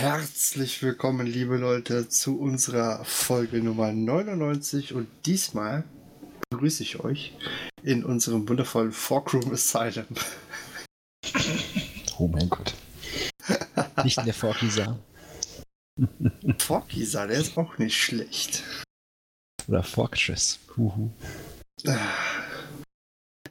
Herzlich willkommen, liebe Leute, zu unserer Folge Nummer 99 und diesmal begrüße ich euch in unserem wundervollen Forkroom Asylum. Oh mein Gott. Nicht in der Forkisa. Forkisa, der ist auch nicht schlecht. Oder Fortress. Huhu.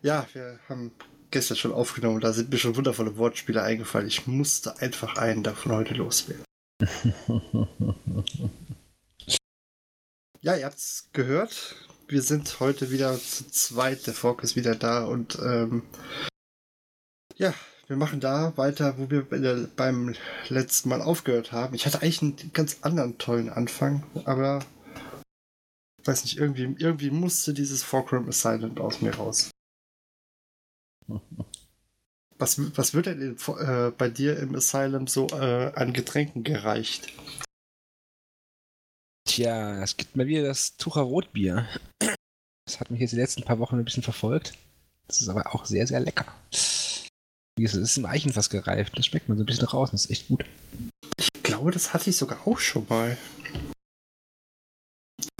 Ja, wir haben gestern schon aufgenommen, da sind mir schon wundervolle Wortspiele eingefallen. Ich musste einfach einen davon heute loswerden. ja, ihr habt's gehört. Wir sind heute wieder zu zweit. Der Fork ist wieder da und ähm, ja, wir machen da weiter, wo wir beim letzten Mal aufgehört haben. Ich hatte eigentlich einen ganz anderen tollen Anfang, aber weiß nicht, irgendwie, irgendwie musste dieses Forkroom Assignment aus mir raus. Was, was wird denn äh, bei dir im Asylum so äh, an Getränken gereicht? Tja, es gibt mal wieder das Tucher Rotbier. Das hat mich jetzt die letzten paar Wochen ein bisschen verfolgt. Das ist aber auch sehr, sehr lecker. Es ist im Eichenfass gereift. Das schmeckt man so ein bisschen raus. Das ist echt gut. Ich glaube, das hatte ich sogar auch schon mal.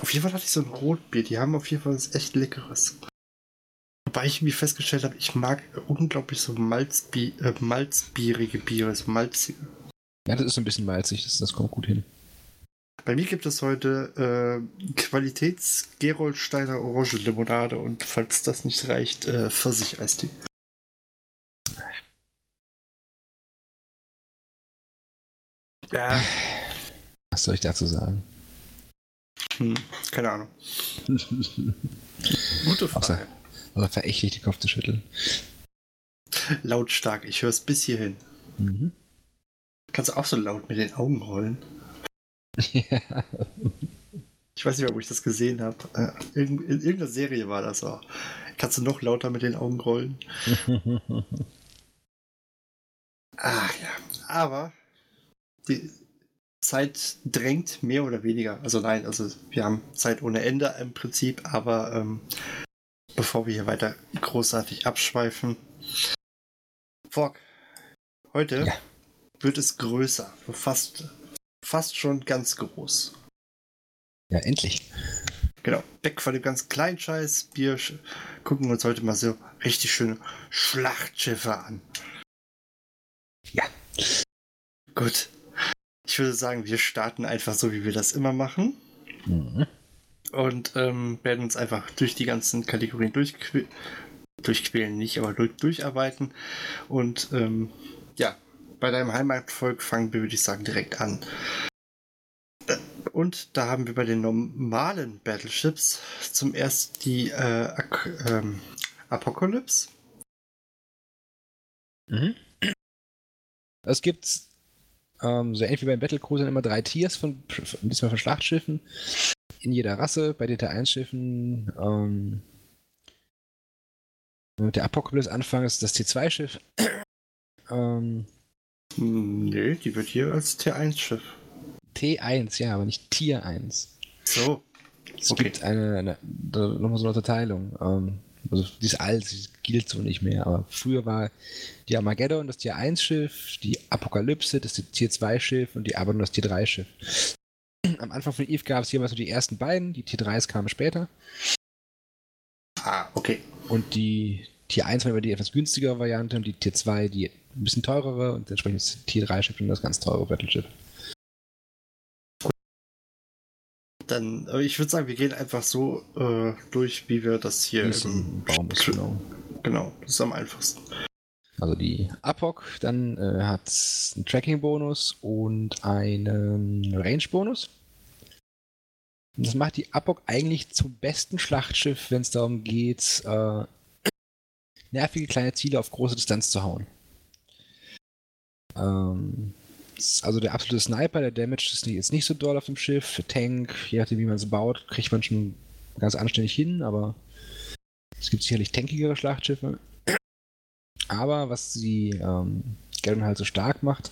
Auf jeden Fall hatte ich so ein Rotbier. Die haben auf jeden Fall was echt Leckeres. Wobei ich irgendwie festgestellt habe, ich mag unglaublich so Malzbi äh, malzbierige Biere, so malzige. Ja, das ist so ein bisschen malzig, das, das kommt gut hin. Bei mir gibt es heute äh, Qualitäts-Geroldsteiner Orangenlimonade und falls das nicht reicht, äh, Pfirsich-Eistee. Ja. Was soll ich dazu sagen? Hm, keine Ahnung. Gute Frage. Außer, oder verächtlich den Kopf zu schütteln. Lautstark, ich höre es bis hierhin. Mhm. Kannst du auch so laut mit den Augen rollen? Ja. Ich weiß nicht mehr, wo ich das gesehen habe. Äh, in, in, irgendeiner Serie war das auch. Kannst du noch lauter mit den Augen rollen? Ach ja, aber die Zeit drängt mehr oder weniger. Also nein, also wir haben Zeit ohne Ende im Prinzip, aber ähm, bevor wir hier weiter großartig abschweifen. Fork, heute ja. wird es größer, fast, fast schon ganz groß. Ja, endlich. Genau, weg von dem ganz kleinen Scheiß. Wir gucken uns heute mal so richtig schöne Schlachtschiffe an. Ja. Gut. Ich würde sagen, wir starten einfach so, wie wir das immer machen. Mhm und ähm, werden uns einfach durch die ganzen Kategorien durchqu durchquälen, nicht, aber durch durcharbeiten. Und ähm, ja, bei deinem Heimatvolk fangen wir, würde ich sagen, direkt an. Und da haben wir bei den normalen Battleships zum ersten die äh, ähm, Apocalypse. Mhm. Es gibt ähm, so ähnlich wie beim Battlecruisern immer drei Tiers von, diesmal von Schlachtschiffen in jeder Rasse, bei den T1-Schiffen. Ähm, mit der Apocalypse anfangen, ist das T2-Schiff. ähm, nee, die wird hier als T1-Schiff. T1, ja, aber nicht Tier 1. So. Es okay. gibt eine, eine nochmal so eine Unterteilung. Ähm, also die ist alt, die gilt so nicht mehr, aber früher war die Armageddon das Tier 1 Schiff, die Apokalypse das Tier 2 Schiff und die Abaddon das Tier 3 Schiff. Am Anfang von Eve gab es jeweils nur die ersten beiden, die Tier 3s kamen später. Ah, okay. Und die Tier 1 war immer die etwas günstigere Variante und die Tier 2 die ein bisschen teurere und entsprechend das Tier 3 Schiff und das ganz teure Battleship. Dann, ich würde sagen, wir gehen einfach so äh, durch, wie wir das hier im Baum ist, genau. Genau, das ist am einfachsten. Also die APOC dann äh, hat einen Tracking-Bonus und einen Range-Bonus. Und das macht die APOC eigentlich zum besten Schlachtschiff, wenn es darum geht, äh, nervige kleine Ziele auf große Distanz zu hauen. Ähm, also der absolute Sniper, der Damage ist jetzt nicht so doll auf dem Schiff. Für Tank, je nachdem wie man es baut, kriegt man schon ganz anständig hin, aber es gibt sicherlich tankigere Schlachtschiffe. Aber was sie ähm, Garen halt so stark macht,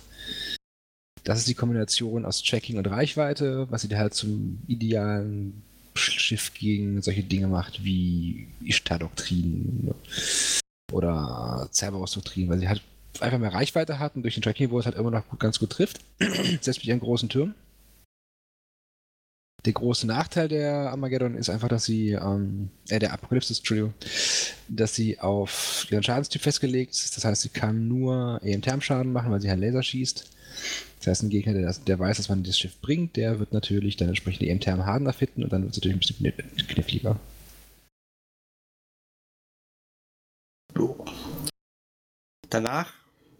das ist die Kombination aus Tracking und Reichweite, was sie da halt zum idealen Schiff gegen solche Dinge macht wie Ishtar-Doktrin oder Cerberus-Doktrin, weil sie halt einfach mehr Reichweite hat und durch den Tracking, wo es halt immer noch gut, ganz gut trifft, selbst mit ihren großen Türmen. Der große Nachteil der Armageddon ist einfach, dass sie, ähm, äh, der Apokalypse, Entschuldigung, dass sie auf ihren Schadenstyp festgelegt ist. Das heißt, sie kann nur EM-Term-Schaden machen, weil sie halt Laser schießt. Das heißt, ein Gegner, der, der weiß, dass man das Schiff bringt, der wird natürlich dann entsprechend EM-Term Hardener finden und dann wird es natürlich ein bisschen kniffliger. Danach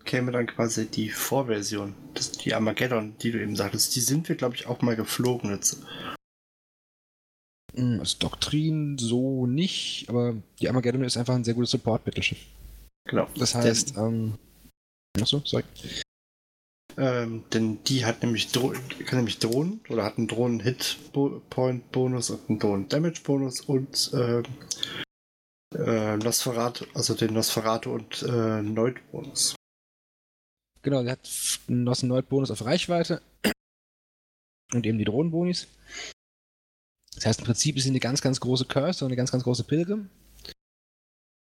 käme dann quasi die Vorversion, das, die Armageddon, die du eben sagtest. Die sind wir, glaube ich, auch mal geflogen jetzt. Als Doktrin so nicht, aber die Armageddon ist einfach ein sehr gutes Support-Battleschiff. Genau. Das heißt, ähm, achso, sorry. Ähm, denn die hat nämlich, Dro kann nämlich Drohnen oder hat einen Drohnen-Hit-Point-Bonus und einen Drohnen-Damage-Bonus und äh, äh, Nosferatu, also den Nosferatu und äh, Neut-Bonus. Genau, der hat einen Neut-Bonus auf Reichweite und eben die Drohnenbonis. Das heißt, im Prinzip ist sie eine ganz, ganz große Curse und eine ganz, ganz große Pilgrim.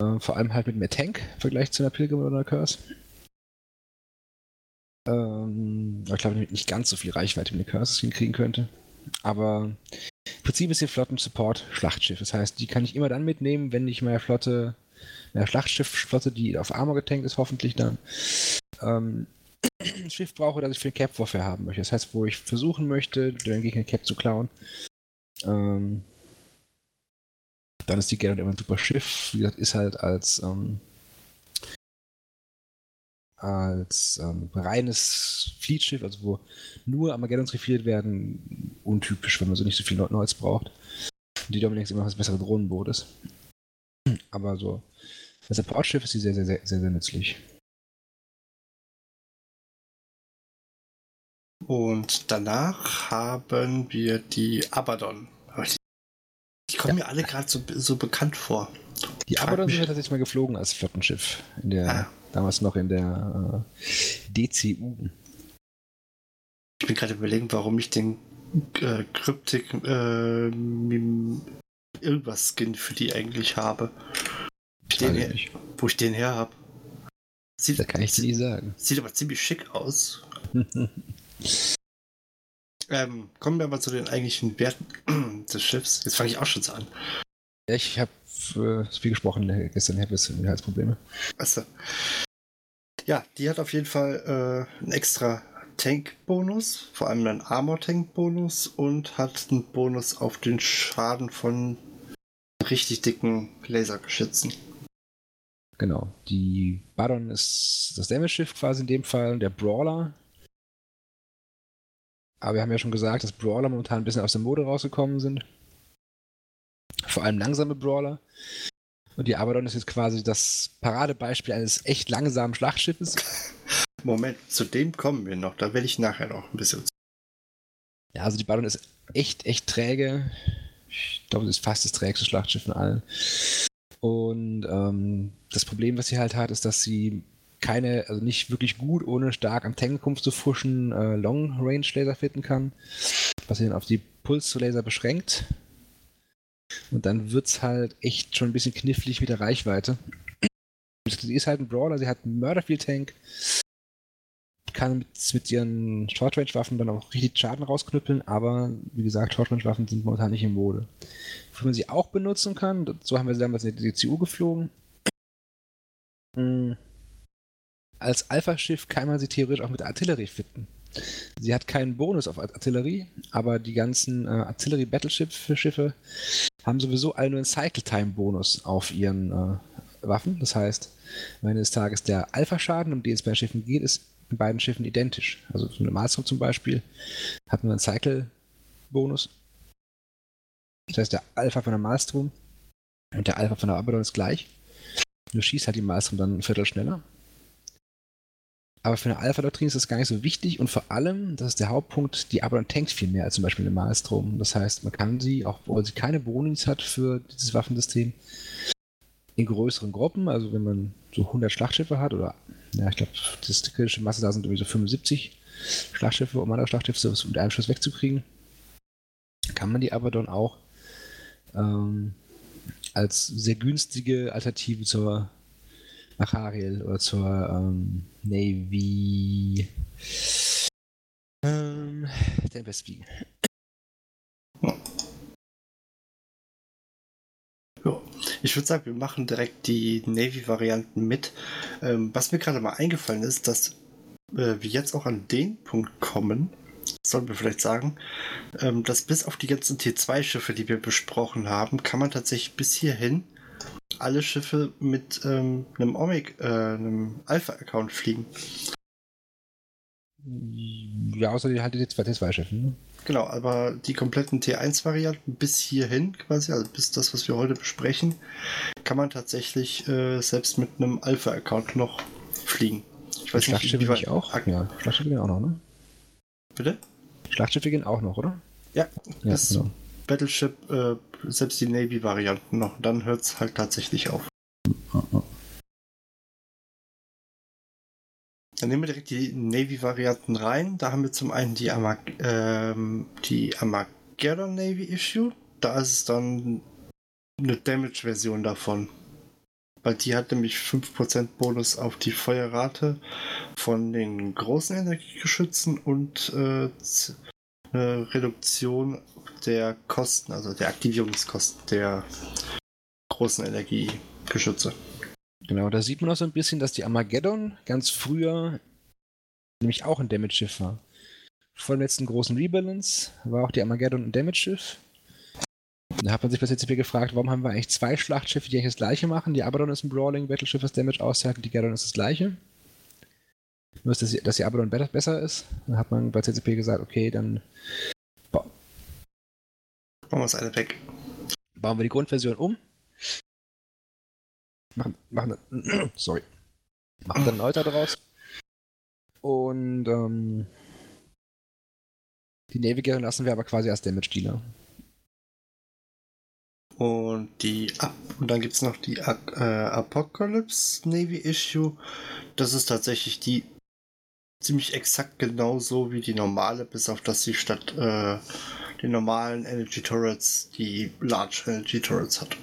Äh, vor allem halt mit mehr Tank im Vergleich zu einer Pilgrim oder einer Curse. Ähm, ich glaube, nicht ganz so viel Reichweite wie eine Curses hinkriegen könnte. Aber im Prinzip ist ihr Flotten-Support-Schlachtschiff. Das heißt, die kann ich immer dann mitnehmen, wenn ich meine Flotte, meine Schlachtschiffsflotte, die auf Armor getankt ist, hoffentlich dann, ähm, ein Schiff brauche, das ich für Cap Warfare haben möchte. Das heißt, wo ich versuchen möchte, den Gegner Cap zu klauen. Ähm, dann ist die gerne immer ein super Schiff. Wie gesagt, ist halt als ähm, als ähm, reines Fleetschiff, also wo nur Armageddons refilliert werden, untypisch, wenn man so nicht so viel Neues braucht. Die Dominix immer noch das bessere Drohnenboot ist. Aber so, als Supportschiff ist sie sehr, sehr, sehr, sehr, sehr nützlich. Und danach haben wir die Abaddon. Die kommen ja. mir alle gerade so, so bekannt vor. Die Abaddon sind wir tatsächlich mal geflogen als Flottenschiff in der ah. Damals noch in der äh, DCU. Ich bin gerade überlegen, warum ich den äh, Kryptik äh, irgendwas Skin für die eigentlich habe. Ich her, wo ich den her habe. das kann ich dir nie sagen. Sieht aber ziemlich schick aus. ähm, kommen wir mal zu den eigentlichen Werten des Schiffs. Jetzt fange ich auch schon so an. Ich habe äh, viel gesprochen gestern, habe ich Halsprobleme. Achso. Ja, die hat auf jeden Fall äh, einen extra Tank-Bonus, vor allem einen Armor-Tank-Bonus und hat einen Bonus auf den Schaden von richtig dicken Lasergeschützen. Genau. Die Baron ist das Damage-Schiff quasi in dem Fall, der Brawler. Aber wir haben ja schon gesagt, dass Brawler momentan ein bisschen aus der Mode rausgekommen sind. Vor allem langsame Brawler. Und die Abaddon ist jetzt quasi das Paradebeispiel eines echt langsamen Schlachtschiffes. Moment, zu dem kommen wir noch. Da werde ich nachher noch ein bisschen. Ja, also die Abaddon ist echt, echt träge. Ich glaube, sie ist fast das trägste Schlachtschiff von allen. Und ähm, das Problem, was sie halt hat, ist, dass sie keine, also nicht wirklich gut, ohne stark am Tankenkumpf zu fuschen, äh, Long-Range-Laser fitten kann. Was dann auf die Puls-Laser beschränkt. Und dann wird es halt echt schon ein bisschen knifflig mit der Reichweite. Sie ist halt ein Brawler, sie hat einen Murder Field Tank, kann mit, mit ihren Short-Range-Waffen dann auch richtig Schaden rausknüppeln, aber wie gesagt, Short-Range-Waffen sind momentan nicht in Mode. Wofür man sie auch benutzen kann, so haben wir sie damals in der DCU geflogen. Hm. Als Alpha-Schiff kann man sie theoretisch auch mit Artillerie fitten. Sie hat keinen Bonus auf Artillerie, aber die ganzen äh, Artillerie-Battleship-Schiffe haben sowieso alle nur einen Cycle-Time-Bonus auf ihren äh, Waffen. Das heißt, am Ende des Tages der Alpha-Schaden, um den es bei den Schiffen geht, ist in beiden Schiffen identisch. Also so eine Maelstrom zum Beispiel hat nur einen Cycle-Bonus. Das heißt, der Alpha von der Maelstrom und der Alpha von der Abaddon ist gleich. Du schießt halt die Maelstrom dann ein Viertel schneller. Aber für eine Alpha-Doktrin ist das gar nicht so wichtig und vor allem, das ist der Hauptpunkt, die Abaddon tankt viel mehr als zum Beispiel eine Maelstrom. Das heißt, man kann sie, auch obwohl sie keine Bonis hat für dieses Waffensystem, in größeren Gruppen, also wenn man so 100 Schlachtschiffe hat oder, ja, ich glaube, die kritische Masse da sind irgendwie so 75 Schlachtschiffe, um andere Schlachtschiffe so mit einem Schuss wegzukriegen, kann man die Abaddon auch ähm, als sehr günstige Alternative zur Achariel oder zur ähm, Navy ähm, Tempest wiegen. Ja. Ich würde sagen, wir machen direkt die Navy-Varianten mit. Ähm, was mir gerade mal eingefallen ist, dass äh, wir jetzt auch an den Punkt kommen, sollten wir vielleicht sagen, ähm, dass bis auf die ganzen T2-Schiffe, die wir besprochen haben, kann man tatsächlich bis hierhin alle Schiffe mit ähm, einem Omega, äh, einem Alpha-Account fliegen. Ja, außer die halt die T2-Schiffe. Ne? Genau, aber die kompletten T1-Varianten bis hierhin quasi, also bis das, was wir heute besprechen, kann man tatsächlich äh, selbst mit einem Alpha-Account noch fliegen. Ich weiß Schlachtschiffe nicht, wie auch? Ja, Schlachtschiffe gehen auch noch, ne? Bitte? Schlachtschiffe gehen auch noch, oder? Ja, ja genau. Battleship, äh, selbst die Navy-Varianten noch. Dann hört es halt tatsächlich auf. Dann nehmen wir direkt die Navy-Varianten rein. Da haben wir zum einen die, Amag ähm, die Armageddon Navy Issue. Da ist es dann eine Damage-Version davon. Weil die hat nämlich 5% Bonus auf die Feuerrate von den großen Energiegeschützen und äh, eine Reduktion der Kosten, also der Aktivierungskosten der großen Energiegeschütze. Genau, da sieht man auch so ein bisschen, dass die Armageddon ganz früher nämlich auch ein Damage-Schiff war. Vor dem letzten großen Rebalance war auch die Armageddon ein Damage-Schiff. Da hat man sich bei CCP gefragt, warum haben wir eigentlich zwei Schlachtschiffe, die eigentlich das gleiche machen? Die Abaddon ist ein Brawling-Battleschiff, das Damage aushält und die Gaddon ist das gleiche. Nur, dass die, dass die Abaddon besser ist. Dann hat man bei CCP gesagt, okay, dann wir es eine weg. Bauen wir die Grundversion um machen, machen sorry, machen dann Neuter draus. Und ähm, die Navigator lassen wir aber quasi als Damage-Dealer. Und die und dann gibt es noch die äh, Apocalypse Navy Issue. Das ist tatsächlich die ziemlich exakt genauso wie die normale, bis auf dass sie statt äh, den normalen Energy Turrets die Large Energy Turrets hat.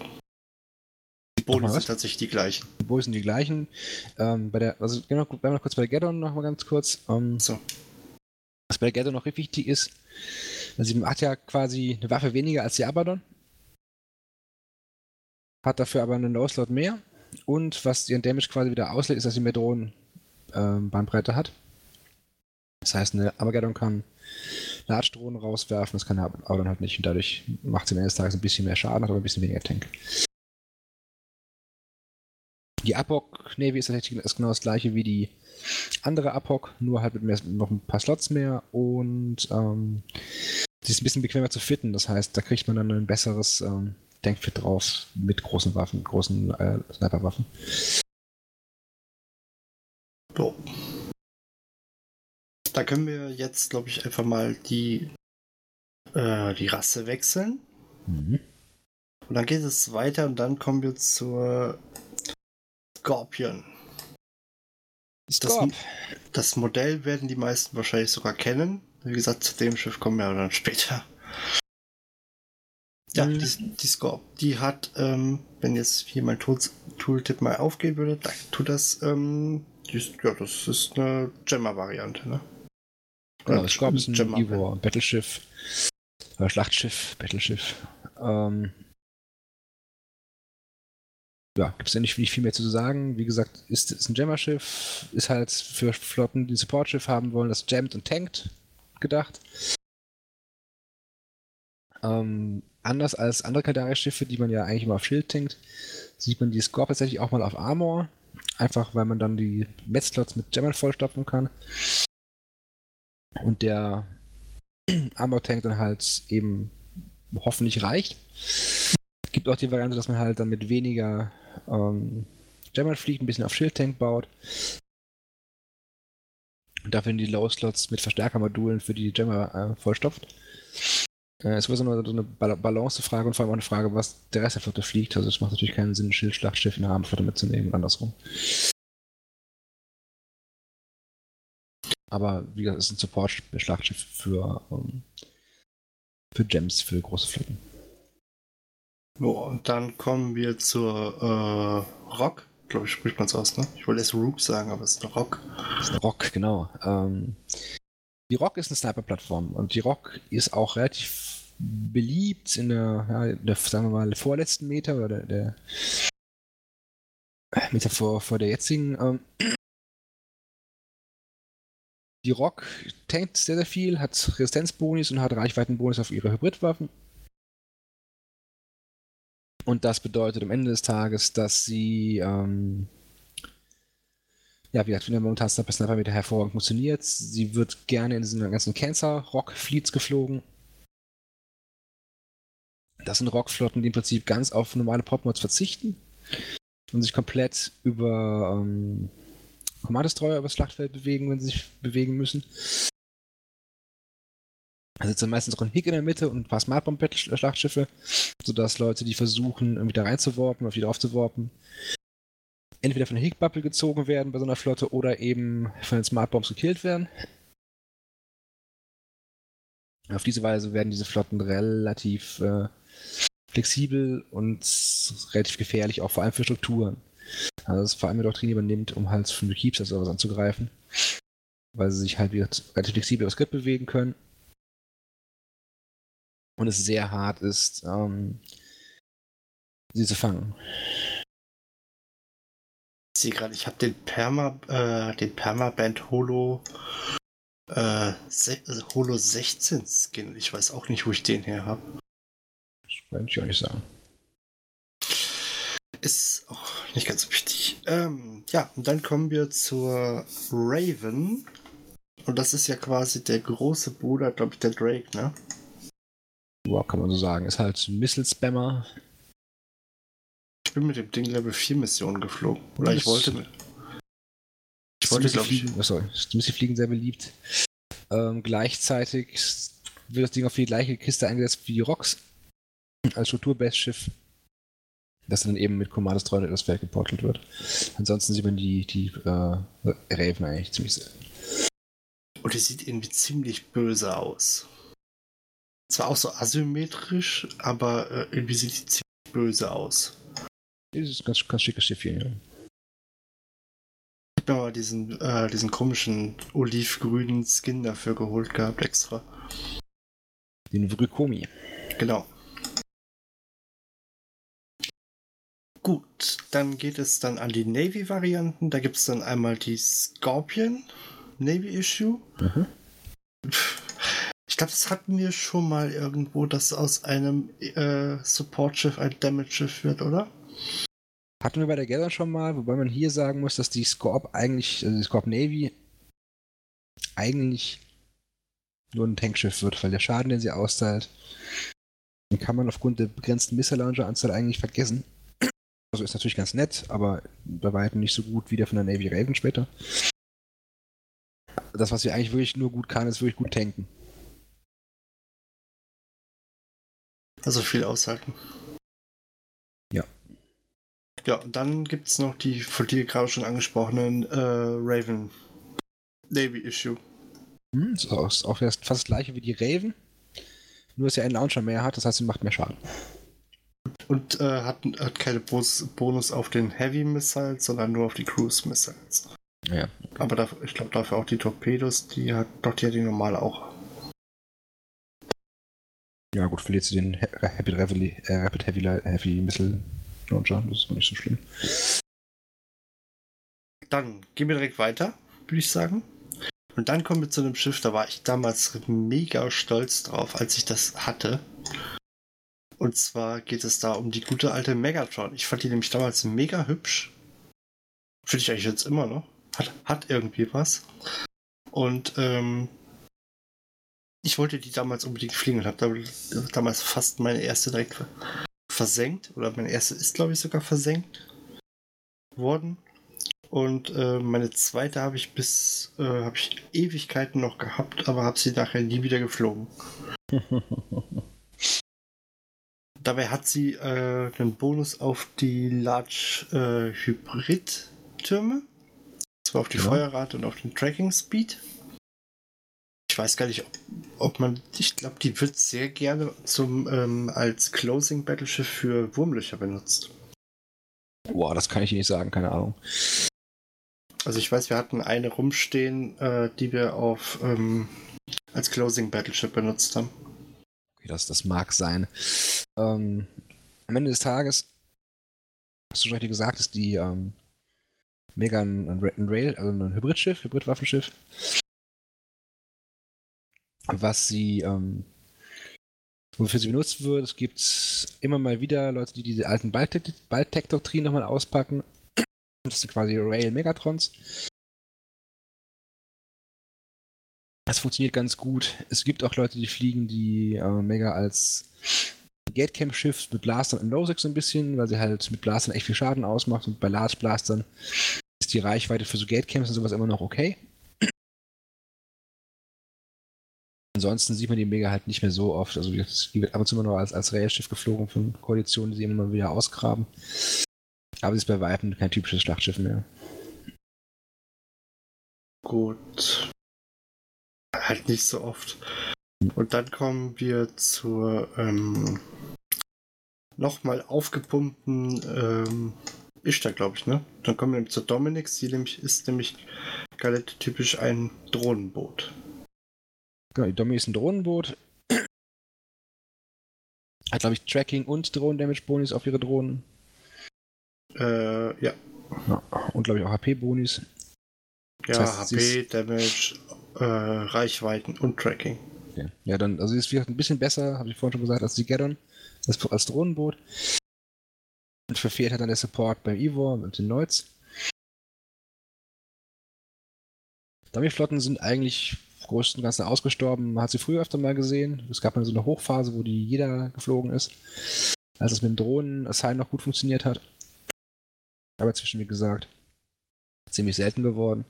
Die Boni sind tatsächlich die gleichen. Die Boni sind die gleichen. Ähm, bei der, also genau, bleiben wir noch kurz bei der Gaddon noch mal ganz kurz. Ähm, so. Was bei der Gaddon noch wichtig ist, sie hat ja quasi eine Waffe weniger als die Abaddon. Hat dafür aber einen Low-Slot mehr. Und was ihren Damage quasi wieder auslädt, ist, dass sie mehr Drohnen-Bandbreite ähm, hat. Das heißt, eine Armageddon kann Large-Drohnen rauswerfen, das kann er aber dann halt nicht. Und dadurch macht sie am Ende des Tages ein bisschen mehr Schaden, hat aber ein bisschen weniger Tank. Die Apoc Navy ist tatsächlich genau das gleiche wie die andere Apoc, nur halt mit mehr, noch ein paar Slots mehr und ähm, sie ist ein bisschen bequemer zu fitten. Das heißt, da kriegt man dann ein besseres ähm, Denkfit draus mit großen Waffen, großen äh, Sniperwaffen. So. Da können wir jetzt, glaube ich, einfach mal die, äh, die Rasse wechseln. Mhm. Und dann geht es weiter und dann kommen wir zur Scorpion. Das, das, Modell werden die meisten wahrscheinlich sogar kennen. Wie gesagt, zu dem Schiff kommen wir dann später. Ja, mhm. die, die Scorp, die hat, ähm, wenn jetzt hier mein Tool Tooltip mal aufgehen würde, dann tut das, ähm, die, ja, das ist eine Gemma-Variante, ne? Genau, das Scorp ist ein Gemma Evo, Battleschiff, äh, Schlachtschiff, Battleschiff. Ähm, ja, gibt es ja nicht, nicht, viel mehr zu sagen. Wie gesagt, ist, ist ein Jammer-Schiff, ist halt für Flotten, die Support-Schiff haben wollen, das jammt und tankt gedacht. Ähm, anders als andere Kaldari-Schiffe, die man ja eigentlich immer auf Schild tankt, sieht man die Score tatsächlich auch mal auf Armor. Einfach weil man dann die Metzlots mit Jammern vollstopfen kann. Und der Armor-Tank dann halt eben hoffentlich reicht. Gibt auch die Variante, dass man halt dann mit weniger ähm, Jammer fliegt, ein bisschen auf Schildtank baut. Und dafür die Low-Slots mit Verstärkermodulen für die Jammer äh, vollstopft. Äh, es war so eine, so eine Balancefrage und vor allem auch eine Frage, was der Rest der Flotte fliegt. Also es macht natürlich keinen Sinn, ein Schildschlachtschiff in eine Armflotte mitzunehmen andersrum. Aber wie gesagt, es ist ein Support-Schlachtschiff für, um, für Gems, für große Flotten. So, und dann kommen wir zur äh, Rock. Glaube ich, spricht man es aus, ne? Ich wollte erst Rook sagen, aber es ist eine Rock. Das ist eine Rock, genau. Ähm, die Rock ist eine Sniper-Plattform und die Rock ist auch relativ beliebt in der, ja, der sagen wir mal, vorletzten Meter oder der, der Meter vor, vor der jetzigen. Ähm, die Rock tankt sehr, sehr viel, hat Resistenzbonis und hat Reichweitenbonis auf ihre Hybridwaffen. Und das bedeutet am Ende des Tages, dass sie, ähm, ja, wie gesagt, wenn der momentan Sniper Sniper wieder hervorragend funktioniert. Sie wird gerne in diesen ganzen Cancer-Rock-Fleets geflogen. Das sind Rockflotten, die im Prinzip ganz auf normale Popmods verzichten und sich komplett über ähm, Command-Destroyer übers Schlachtfeld bewegen, wenn sie sich bewegen müssen. Da sitzen meistens auch ein Hick in der Mitte und ein paar Smart-Bomb-Schlachtschiffe, sodass Leute, die versuchen, irgendwie da reinzuwarpen oder wieder aufzuwarpen, entweder von der Hick-Bubble gezogen werden bei so einer Flotte oder eben von den Smart-Bombs gekillt werden. Auf diese Weise werden diese Flotten relativ äh, flexibel und relativ gefährlich, auch vor allem für Strukturen. Also das ist vor allem eine Doktrin übernimmt, um halt von Keeps oder sowas anzugreifen. Weil sie sich halt wieder relativ flexibel aufs Skript bewegen können und es sehr hart ist, ähm, sie zu fangen. Ich sehe gerade, ich habe den Perma, äh, den Permaband Holo, äh, Holo 16 Skin. Ich weiß auch nicht, wo ich den her habe. Das kann ich auch nicht sagen. Ist auch nicht ganz so wichtig. Ähm, ja, und dann kommen wir zur Raven. Und das ist ja quasi der große Bruder, glaube ich, der Drake, ne? Ja, kann man so sagen. Ist halt ein Missile-Spammer. Ich bin mit dem Ding Level 4 Missionen geflogen. Oder das ich wollte mit. Ich wollte, glaube ich. Oh, sorry, Missile Fliegen sehr beliebt. Ähm, gleichzeitig wird das Ding auf die gleiche Kiste eingesetzt wie die Rocks. Als Strukturbase-Schiff. Das dann eben mit Commandos 300 das Feld geportelt wird. Ansonsten sieht man die, die äh, Raven eigentlich ziemlich selten. Und die sieht irgendwie ziemlich böse aus zwar auch so asymmetrisch, aber äh, irgendwie sieht die ziemlich böse aus. Das ist ganz, ganz schickes Schiffchen, ja. Ich habe mal diesen, äh, diesen komischen olivgrünen Skin dafür geholt gehabt, extra. Den Vrykomi. Genau. Gut, dann geht es dann an die Navy-Varianten. Da gibt es dann einmal die Scorpion Navy-Issue. Mhm. Ich glaube, das hatten wir schon mal irgendwo, dass aus einem äh, Support-Schiff ein Damage-Schiff wird, oder? Hatten wir bei der Gather schon mal, wobei man hier sagen muss, dass die Scorp eigentlich, also die Scorp Navy eigentlich nur ein Tankschiff wird, weil der Schaden, den sie austeilt, den kann man aufgrund der begrenzten Missile-Launcher-Anzahl eigentlich vergessen. Also ist natürlich ganz nett, aber bei weitem nicht so gut wie der von der Navy Raven später. Das, was sie eigentlich wirklich nur gut kann, ist wirklich gut tanken. Also viel aushalten. Ja. Ja, und dann gibt es noch die von dir gerade schon angesprochenen äh, Raven Navy Issue. Hm, ist auch, ist auch fast das gleiche wie die Raven. Nur, dass er einen Launcher mehr hat, das heißt, sie macht mehr Schaden. Und äh, hat, hat keine Bonus auf den Heavy Missiles, sondern nur auf die Cruise Missiles. Ja. Aber dafür, ich glaube dafür auch die Torpedos, die hat doch die hat die normal auch. Ja, gut, verliert sie den Rapid Heavy, äh, Rapid Heavy, Heavy Missile Launcher. Das ist nicht so schlimm. Dann gehen wir direkt weiter, würde ich sagen. Und dann kommen wir zu einem Schiff, da war ich damals mega stolz drauf, als ich das hatte. Und zwar geht es da um die gute alte Megatron. Ich fand die nämlich damals mega hübsch. Finde ich eigentlich jetzt immer noch. Hat, hat irgendwie was. Und ähm, ich wollte die damals unbedingt fliegen und habe damals fast meine erste direkt versenkt. Oder meine erste ist, glaube ich, sogar versenkt. worden. Und äh, meine zweite habe ich bis, äh, habe ich Ewigkeiten noch gehabt, aber habe sie nachher nie wieder geflogen. Dabei hat sie äh, einen Bonus auf die Large äh, Hybrid Türme. Zwar auf die ja. Feuerrate und auf den Tracking Speed. Ich weiß gar nicht, ob, ob man, ich glaube, die wird sehr gerne zum ähm, als Closing Battleship für Wurmlöcher benutzt. Boah, das kann ich nicht sagen, keine Ahnung. Also ich weiß, wir hatten eine rumstehen, äh, die wir auf ähm, als Closing Battleship benutzt haben. Okay, das, das mag sein. Ähm, am Ende des Tages, hast du schon richtig gesagt, ist die ähm, Mega ein, ein, Rail, also ein Hybridschiff, Hybridwaffenschiff. Was sie, ähm, wofür sie benutzt wird, es gibt immer mal wieder Leute, die diese alten Baltec-Doktrinen nochmal auspacken. Das sind quasi Rail Megatrons. Das funktioniert ganz gut. Es gibt auch Leute, die fliegen die äh, Mega als Gatecamp-Schiff mit Blastern und Low so ein bisschen, weil sie halt mit Blastern echt viel Schaden ausmacht und bei Large Blastern ist die Reichweite für so Gatecamps und sowas immer noch okay. Ansonsten sieht man die Mega halt nicht mehr so oft. Also die wird ab und zu immer noch als, als Railschiff geflogen von Koalitionen, die sie immer wieder ausgraben. Aber sie ist bei Weitem kein typisches Schlachtschiff mehr. Gut. Halt nicht so oft. Und dann kommen wir zur ähm, nochmal aufgepumpten ähm, Ishtar, glaube ich, ne? Dann kommen wir zur Dominix, die nämlich ist nämlich Galette typisch ein Drohnenboot. Genau, die Domi ist ein Drohnenboot. Hat, glaube ich, Tracking und Drohnen-Damage-Bonis auf ihre Drohnen. Äh, ja. ja. Und, glaube ich, auch HP-Bonis. Ja, das heißt, HP, Damage, äh, Reichweiten und Tracking. Okay. Ja, dann, also sie ist vielleicht ein bisschen besser, habe ich vorhin schon gesagt, als die Gaddon, als, als Drohnenboot. Und verfehlt hat dann der Support beim Ivor und den Lloyds. Dummy-Flotten sind eigentlich größten Ganzen ausgestorben. Man hat sie früher öfter mal gesehen. Es gab mal so eine Hochphase, wo die jeder geflogen ist. Als es mit den Drohnen Assign noch gut funktioniert hat. Aber inzwischen, wie gesagt, ziemlich selten geworden.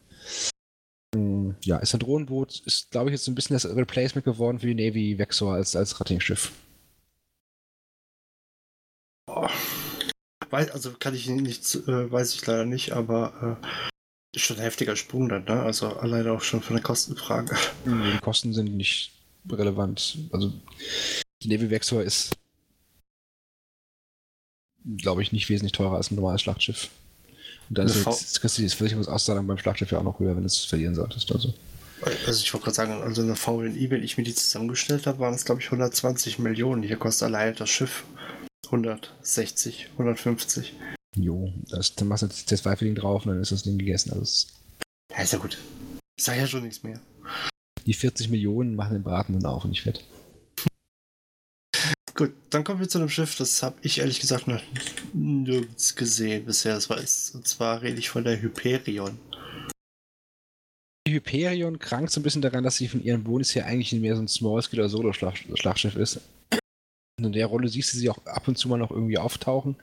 Hm, ja, ist ein Drohnenboot, ist, glaube ich, jetzt ein bisschen das Replacement geworden für die Navy Vexor als, als Rattingschiff. also kann ich nicht, äh, weiß ich leider nicht, aber äh, ist schon ein heftiger Sprung dann, ne? Also alleine auch schon von der Kostenfrage. Die Kosten sind nicht relevant. Also die Navy Vexor ist, glaube ich, nicht wesentlich teurer als ein normales Schlachtschiff. Und dann ist jetzt, kriegst du die Versicherungsauszahlung beim Schlachtschiff ja auch noch höher, wenn du es verlieren solltest. Also. Also ich wollte gerade sagen, also eine VLI, wenn ich mir die zusammengestellt habe, waren es glaube ich 120 Millionen. Hier kostet alleine das Schiff 160, 150. Jo, das, dann machst du das Zweifelding drauf und dann ist das Ding gegessen. Also ja, ist ja gut. Ich sag ja schon nichts mehr. Die 40 Millionen machen den Braten dann auf und nicht fett. Gut, dann kommen wir zu einem Schiff, das habe ich ehrlich gesagt noch nirgends gesehen bisher. Das war, und zwar rede ich von der Hyperion. Die Hyperion krankt so ein bisschen daran, dass sie von ihren Bonus her eigentlich mehr so ein Small-Scale- oder Solo-Schlachtschiff ist. Und in der Rolle siehst du sie auch ab und zu mal noch irgendwie auftauchen.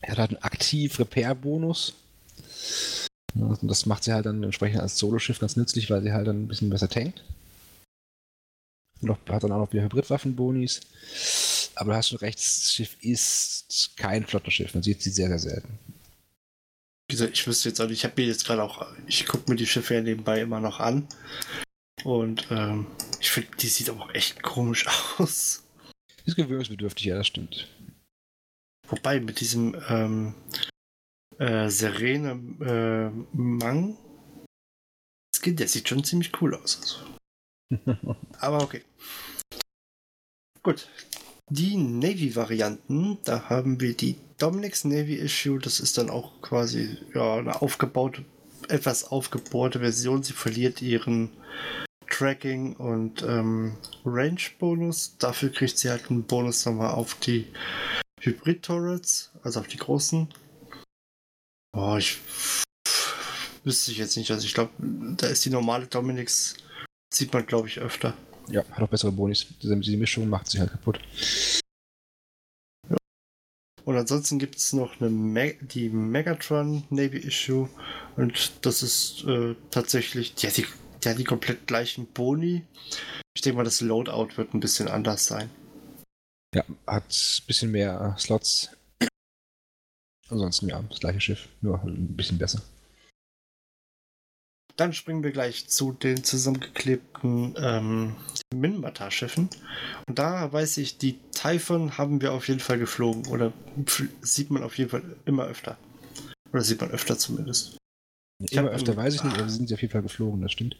Er hat halt einen aktiv-Repair-Bonus. Und das macht sie halt dann entsprechend als Solo-Schiff ganz nützlich, weil sie halt dann ein bisschen besser tankt. Und hat dann auch noch wieder Hybridwaffen-Bonis. Aber du hast schon recht, das Schiff ist kein Flottenschiff. Man sieht sie sehr, sehr selten. Wie gesagt, ich wüsste jetzt auch nicht, ich habe mir jetzt gerade auch, ich gucke mir die Schiffe ja nebenbei immer noch an. Und ähm, ich finde, die sieht aber auch echt komisch aus. Die ist gewöhnungsbedürftig, ja, das stimmt. Wobei mit diesem ähm, äh, Serene äh, Mang Skin, der sieht schon ziemlich cool aus. Also. Aber okay. Gut. Die Navy-Varianten, da haben wir die Dominic's Navy Issue, das ist dann auch quasi ja, eine aufgebaute, etwas aufgebohrte Version. Sie verliert ihren Tracking und ähm, Range-Bonus. Dafür kriegt sie halt einen Bonus nochmal auf die Hybrid-Turrets, also auf die großen. Oh, ich wüsste ich jetzt nicht. Also ich glaube, da ist die normale Dominix, sieht man glaube ich öfter. Ja, hat auch bessere Bonis. Diese Mischung macht sie halt kaputt. Ja. Und ansonsten gibt es noch eine Me die Megatron Navy Issue. Und das ist äh, tatsächlich, die hat die, die hat die komplett gleichen Boni. Ich denke mal, das Loadout wird ein bisschen anders sein. Ja, hat ein bisschen mehr Slots. Ansonsten ja, das gleiche Schiff, nur ein bisschen besser. Dann springen wir gleich zu den zusammengeklebten ähm, Minmatar-Schiffen. Und da weiß ich, die Typhon haben wir auf jeden Fall geflogen. Oder sieht man auf jeden Fall immer öfter. Oder sieht man öfter zumindest. Ich immer öfter im, weiß ich nicht, aber sind sie auf jeden Fall geflogen, das stimmt.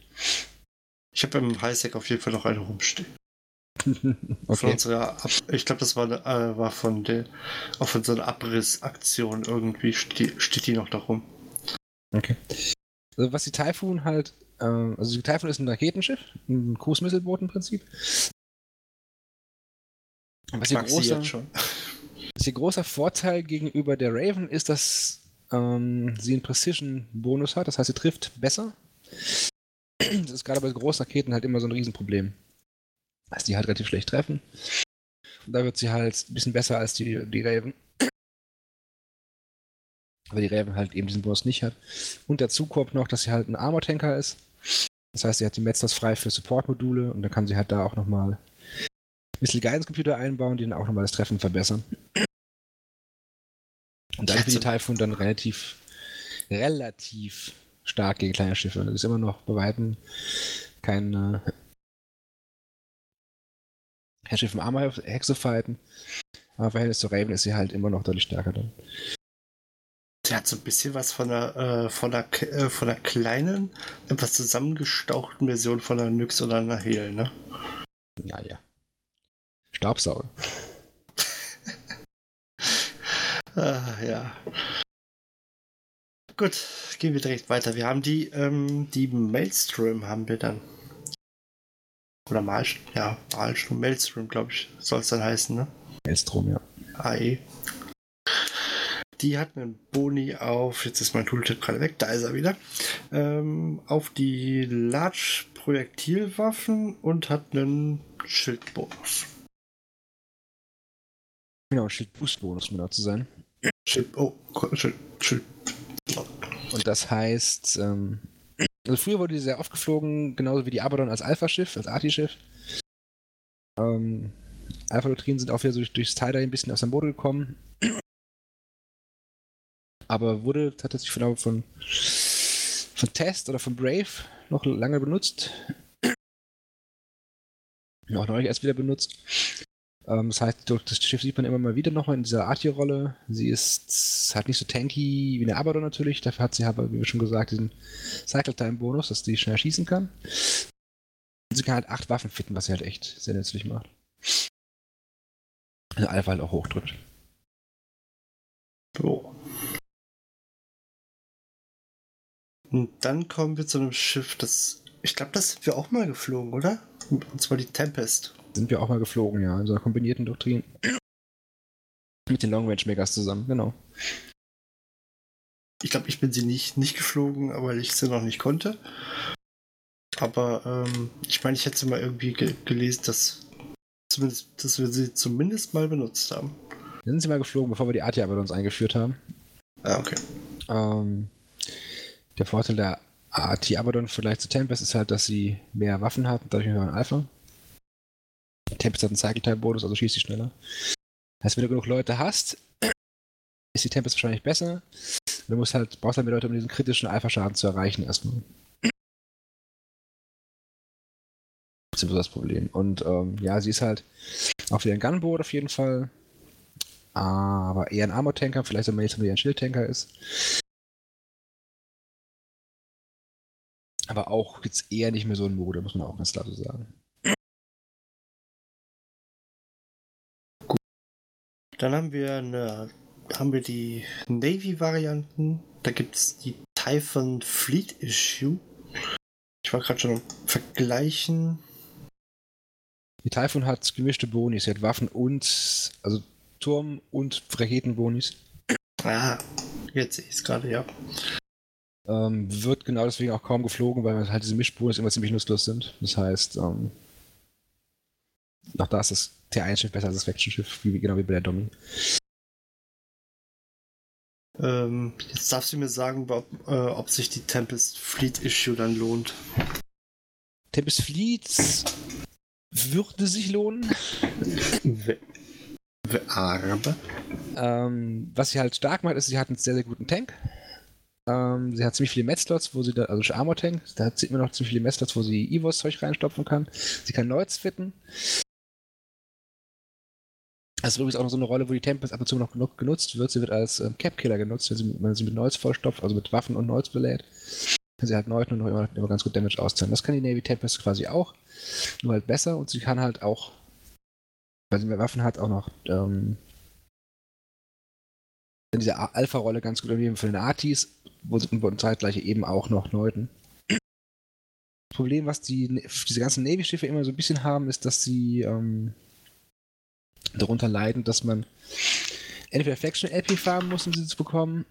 Ich habe im Highsec auf jeden Fall noch eine rumstehen. okay. Unserer, ich glaube, das war, äh, war von der, auch von so einer Abrissaktion irgendwie steht, steht die noch da rum. Okay. Also was die Typhoon halt, äh, also die Typhoon ist ein Raketenschiff, ein Cruise Missile im Prinzip. Was ihr, großer, was ihr großer Vorteil gegenüber der Raven ist, dass ähm, sie einen Precision-Bonus hat, das heißt, sie trifft besser. Das ist gerade bei großen Raketen halt immer so ein Riesenproblem. Dass die halt relativ schlecht treffen. Und da wird sie halt ein bisschen besser als die, die Raven weil die Raven halt eben diesen Bonus nicht hat. Und dazu kommt noch, dass sie halt ein Armor-Tanker ist. Das heißt, sie hat die Metzlers frei für Support-Module und dann kann sie halt da auch nochmal ein bisschen Guidance-Computer einbauen, die dann auch nochmal das Treffen verbessern. Und dann wird die Typhoon dann relativ, relativ stark gegen kleine Schiffe. Das ist immer noch bei Weitem kein, äh, Schiff im Armor-Hexe fighten. Aber im Verhältnis zu Raven ist sie halt immer noch deutlich stärker dann. Der hat so ein bisschen was von einer, äh, von einer, äh, von einer kleinen, etwas zusammengestauchten Version von einer Nyx oder einer Hel, ne? Ja, ja. Staubsauger. ah, ja. Gut, gehen wir direkt weiter. Wir haben die, ähm, die Maelstrom haben wir dann. Oder Malstrom, ja, Malstrom, Maelstrom, glaube ich, soll es dann heißen, ne? Maelstrom, ja. AE. Die hat einen Boni auf, jetzt ist mein Tooltip gerade weg, da ist er wieder, ähm, auf die Large Projektilwaffen und hat einen Schildbonus. Genau, Schildboost-Bonus, um genau zu sein. Schild, oh, Schild, Schild. Und das heißt, ähm, also früher wurde die sehr oft geflogen, genauso wie die Abaddon als Alpha-Schiff, als Arti-Schiff. Ähm, Alpha-Doktrinen sind auch wieder so durch, durchs Teil ein bisschen aus dem Boden gekommen aber wurde tatsächlich von, von, von Test oder von Brave noch lange benutzt. Auch neulich erst wieder benutzt. Ähm, das heißt, das Schiff sieht man immer mal wieder nochmal in dieser Artie-Rolle. Sie ist halt nicht so tanky wie eine Abaddon natürlich. Dafür hat sie aber, wie wir schon gesagt, diesen Cycle-Time-Bonus, dass sie schnell schießen kann. Und sie kann halt acht Waffen fitten, was sie halt echt sehr nützlich macht. Also Alpha halt auch hochdrückt. So. Und dann kommen wir zu einem Schiff, das. Ich glaube, das sind wir auch mal geflogen, oder? Und zwar die Tempest. Sind wir auch mal geflogen, ja, in so einer kombinierten Doktrin. Mit den Long Range Megas zusammen, genau. Ich glaube, ich bin sie nicht, nicht geflogen, weil ich sie noch nicht konnte. Aber ähm, ich meine, ich hätte sie mal irgendwie ge gelesen, dass, zumindest, dass wir sie zumindest mal benutzt haben. Sind sie mal geflogen, bevor wir die Atia bei uns eingeführt haben. Ah, okay. Ähm, der Vorteil der AT Abaddon vielleicht zu Tempest ist halt, dass sie mehr Waffen hat, dadurch höheren Alpha. Tempest hat einen Cycle-Time-Bonus, also schießt sie schneller. Heißt, wenn du genug Leute hast, ist die Tempest wahrscheinlich besser. Du musst halt, brauchst halt mehr Leute, um diesen kritischen Alpha-Schaden zu erreichen erstmal. Das ist das Problem. Und ähm, ja, sie ist halt auch wieder ein Gunboat auf jeden Fall. Aber eher ein Armor-Tanker, vielleicht wenn man jetzt mal ein Schild-Tanker ist. Aber auch jetzt eher nicht mehr so in Mode, muss man auch ganz klar so sagen. Gut. Dann haben wir eine, haben wir die Navy-Varianten. Da gibt es die Typhon Fleet Issue. Ich war gerade schon vergleichen. Die Typhon hat gemischte Bonis. Sie hat Waffen und, also Turm- und Raketenbonis. Ah, jetzt sehe ich es gerade, ja. Ähm, wird genau deswegen auch kaum geflogen, weil halt diese Mischbonus immer ziemlich nutzlos sind. Das heißt, ähm, auch da ist das T1-Schiff besser als das Faction-Schiff, wie, genau wie bei der Domi. Ähm, jetzt darfst du mir sagen, ob, äh, ob sich die Tempest Fleet Issue dann lohnt. Tempest Fleet würde sich lohnen. Aber. Ähm, was sie halt stark macht, ist, sie hat einen sehr, sehr guten Tank. Ähm, sie hat ziemlich viele Metzlots, wo sie da, also Armor Tank, da hat sie immer noch ziemlich viele Metzlots, wo sie Evos-Zeug reinstopfen kann. Sie kann Neuts fitten. Das ist übrigens auch noch so eine Rolle, wo die Tempest ab und zu noch genug genutzt wird. Sie wird als ähm, Cap-Killer genutzt, wenn sie, wenn sie mit Neuts vollstopft, also mit Waffen und Neuts belädt. Kann sie halt Neuten und noch immer, immer ganz gut Damage auszahlen. Das kann die Navy Tempest quasi auch, nur halt besser und sie kann halt auch, weil sie mehr Waffen hat, auch noch ähm, in dieser Alpha-Rolle ganz gut übernehmen für den Artis, und zeitgleich eben auch noch Neuten. Das Problem, was die, diese ganzen Navy-Schiffe immer so ein bisschen haben, ist, dass sie ähm, darunter leiden, dass man entweder Faction LP farmen muss, um sie zu bekommen,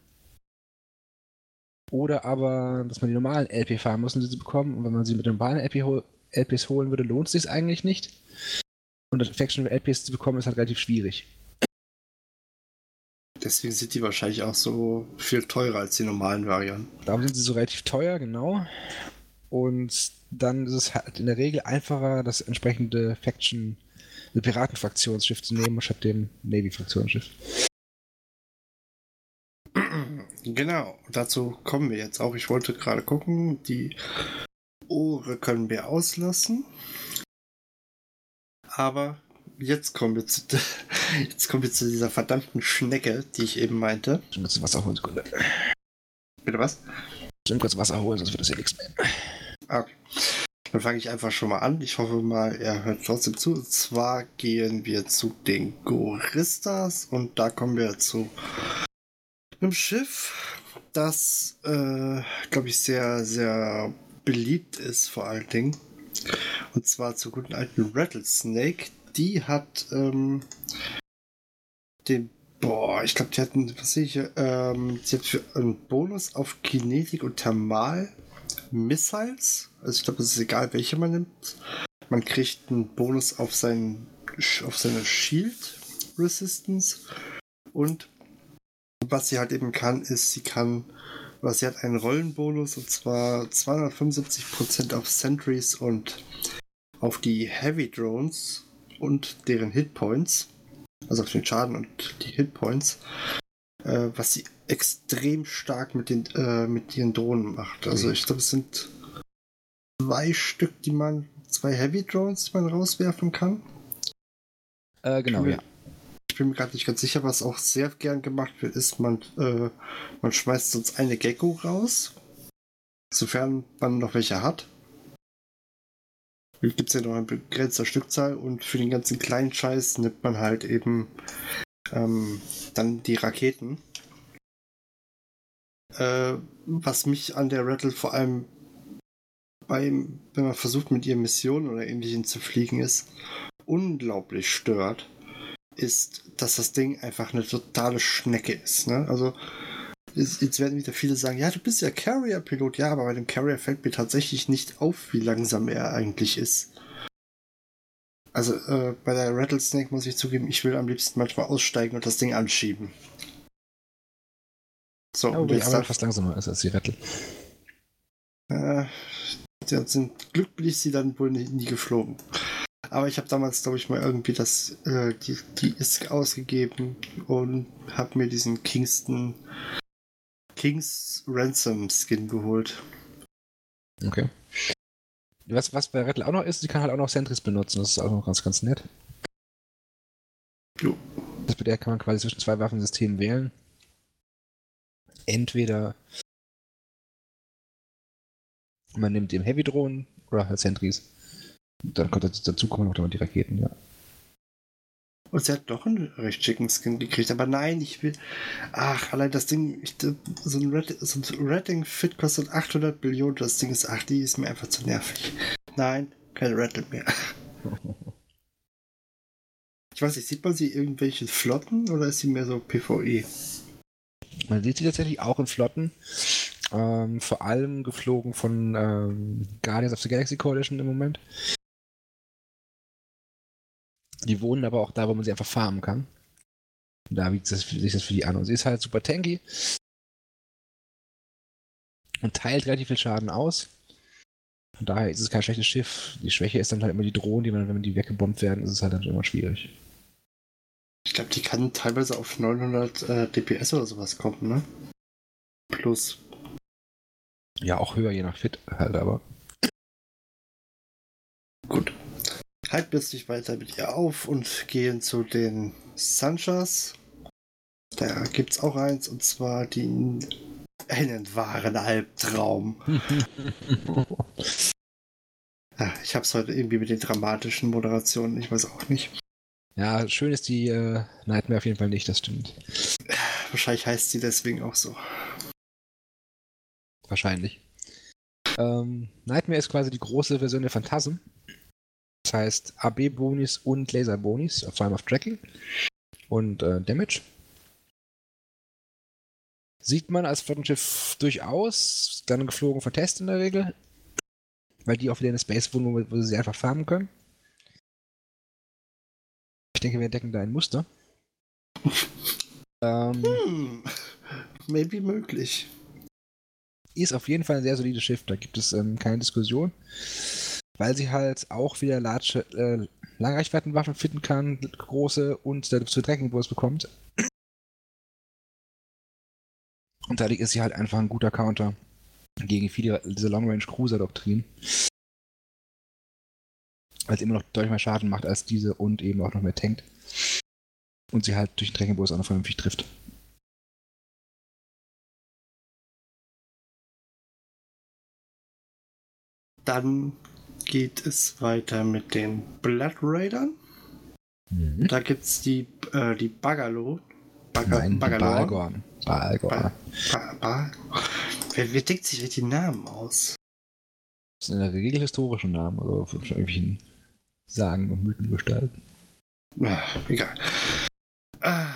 oder aber, dass man die normalen LP farmen muss, um sie zu bekommen. Und wenn man sie mit normalen LP hol LPs holen würde, lohnt es sich eigentlich nicht. Und Faction LPs zu bekommen, ist halt relativ schwierig. Deswegen sind die wahrscheinlich auch so viel teurer als die normalen Varianten. Darum sind sie so relativ teuer, genau. Und dann ist es halt in der Regel einfacher, das entsprechende Faction eine Piratenfraktionsschiff zu nehmen, statt dem Navy-Fraktionsschiff. Genau, dazu kommen wir jetzt auch. Ich wollte gerade gucken, die Ohre können wir auslassen. Aber jetzt kommen wir zu, jetzt kommen wir zu dieser verdammten Schnecke, die ich eben meinte. Ich muss Wasser holen, Sekunde. Bitte was? Ich muss kurz Wasser holen, sonst wird das hier nichts mehr. Okay. Dann fange ich einfach schon mal an. Ich hoffe mal, er hört trotzdem zu. Und zwar gehen wir zu den Goristas und da kommen wir zu einem Schiff, das, äh, glaube ich, sehr, sehr beliebt ist vor allen Dingen. Und zwar zur guten alten Rattlesnake. Die hat ähm, den, boah, ich glaube, die hatten, was sehe ich ähm, die hat für einen Bonus auf Kinetik und Thermal Missiles. Also ich glaube, es ist egal, welche man nimmt. Man kriegt einen Bonus auf, seinen, auf seine Shield Resistance. Und was sie halt eben kann, ist, sie kann, was sie hat einen Rollenbonus und zwar 275% auf Sentries und auf die Heavy Drones und deren Hitpoints. Also auf den Schaden und die Hitpoints. Äh, was sie extrem stark mit, den, äh, mit ihren Drohnen macht. Also ich glaube, es sind zwei Stück, die man, zwei Heavy Drones, die man rauswerfen kann. Äh, genau, ich ja. Ich bin mir gerade nicht ganz sicher, was auch sehr gern gemacht wird, ist, man, äh, man schmeißt sonst eine Gecko raus, sofern man noch welche hat. Gibt es ja noch eine begrenzte Stückzahl und für den ganzen kleinen Scheiß nimmt man halt eben ähm, dann die Raketen. Äh, was mich an der Rattle vor allem beim, wenn man versucht mit ihr Missionen oder ähnlichem zu fliegen ist, unglaublich stört, ist, dass das Ding einfach eine totale Schnecke ist. Ne? Also jetzt werden wieder viele sagen, ja, du bist ja Carrier-Pilot. Ja, aber bei dem Carrier fällt mir tatsächlich nicht auf, wie langsam er eigentlich ist. Also äh, bei der Rattlesnake muss ich zugeben, ich will am liebsten manchmal aussteigen und das Ding anschieben. So, ja, und jetzt aber fast langsamer ist als die Rattle. Äh, ja, sind, Glück bin ich sie dann wohl nie, nie geflogen. Aber ich habe damals, glaube ich, mal irgendwie das, äh, die, die ISK ausgegeben und habe mir diesen Kingston Kings Ransom Skin geholt. Okay. Was, was bei Rattle auch noch ist, sie kann halt auch noch Sentries benutzen. Das ist auch noch ganz, ganz nett. Jo. Das bei der kann man quasi zwischen zwei Waffensystemen wählen. Entweder man nimmt den Heavy-Drohnen oder halt Sentries. Dann kommt dazu kommen noch die Raketen, ja. Und sie hat doch einen recht schicken Skin gekriegt. Aber nein, ich will. Ach, allein das Ding. Ich, so ein, Red, so ein Rating Fit kostet 800 Millionen. Das Ding ist. Ach, die ist mir einfach zu nervig. Nein, kein Rattle mehr. Ich weiß nicht, sieht man sie irgendwelche Flotten oder ist sie mehr so PvE? Man sieht sie tatsächlich auch in Flotten. Ähm, vor allem geflogen von ähm, Guardians of the Galaxy Coalition im Moment. Die wohnen aber auch da, wo man sie einfach farmen kann. Da wiegt sich das für die an. Und sie ist halt super tanky und teilt relativ viel Schaden aus. Von daher ist es kein schlechtes Schiff. Die Schwäche ist dann halt immer die Drohnen, die man, wenn die weggebombt werden, ist es halt dann immer schwierig. Ich glaube, die kann teilweise auf 900 äh, DPS oder sowas kommen, ne? Plus. Ja, auch höher, je nach Fit halt, aber. Gut. Halt dich weiter mit ihr auf und gehen zu den Sanchas. Da gibt's auch eins, und zwar den einen wahren Albtraum. ja, ich hab's heute irgendwie mit den dramatischen Moderationen, ich weiß auch nicht. Ja, schön ist die äh, Nightmare auf jeden Fall nicht, das stimmt. Wahrscheinlich heißt sie deswegen auch so. Wahrscheinlich. Ähm, Nightmare ist quasi die große Version der Phantasm. Das heißt AB-Bonis und Laser-Bonis, vor allem auf Tracking und äh, Damage. Sieht man als Flottenschiff durchaus, dann geflogen von Test in der Regel, weil die auch wieder in eine Space wohnen, wo, wo sie einfach farmen können. Ich denke, wir entdecken da ein Muster. ähm, hm, maybe möglich. Ist auf jeden Fall ein sehr solides Schiff, da gibt es ähm, keine Diskussion weil sie halt auch wieder large, äh, Langreichweitenwaffen finden kann, große und dazu Tracking-Boost bekommt. Und dadurch ist sie halt einfach ein guter Counter gegen viele dieser Long-Range-Cruiser-Doktrin. Weil sie immer noch deutlich mehr Schaden macht als diese und eben auch noch mehr tankt. Und sie halt durch den Tracking-Boost auch noch vernünftig trifft. Dann geht es weiter mit den Blood Raidern. Mhm. Da gibt es die, äh, die Bagalo. Baga Nein, Bagalor. Balgor. Ba ba wer, wer denkt sich die Namen aus? Das sind in der Regel historische Namen, also von irgendwelchen Sagen und Mythen gestalten. Egal. Ah,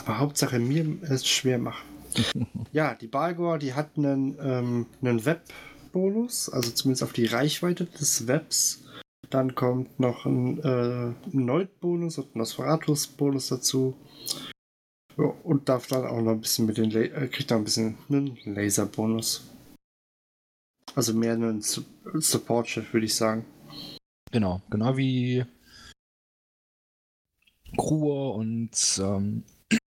aber Hauptsache mir es schwer machen. ja, die Balgor, die hat einen, ähm, einen Web- Bonus, also zumindest auf die Reichweite des Webs. Dann kommt noch ein äh, Neut-Bonus und ein Nosferatus-Bonus dazu. Ja, und darf dann auch noch ein bisschen mit den La äh, kriegt dann ein bisschen einen Laser-Bonus. Also mehr ein Support-Chef, würde ich sagen. Genau, genau wie Kruor und ähm,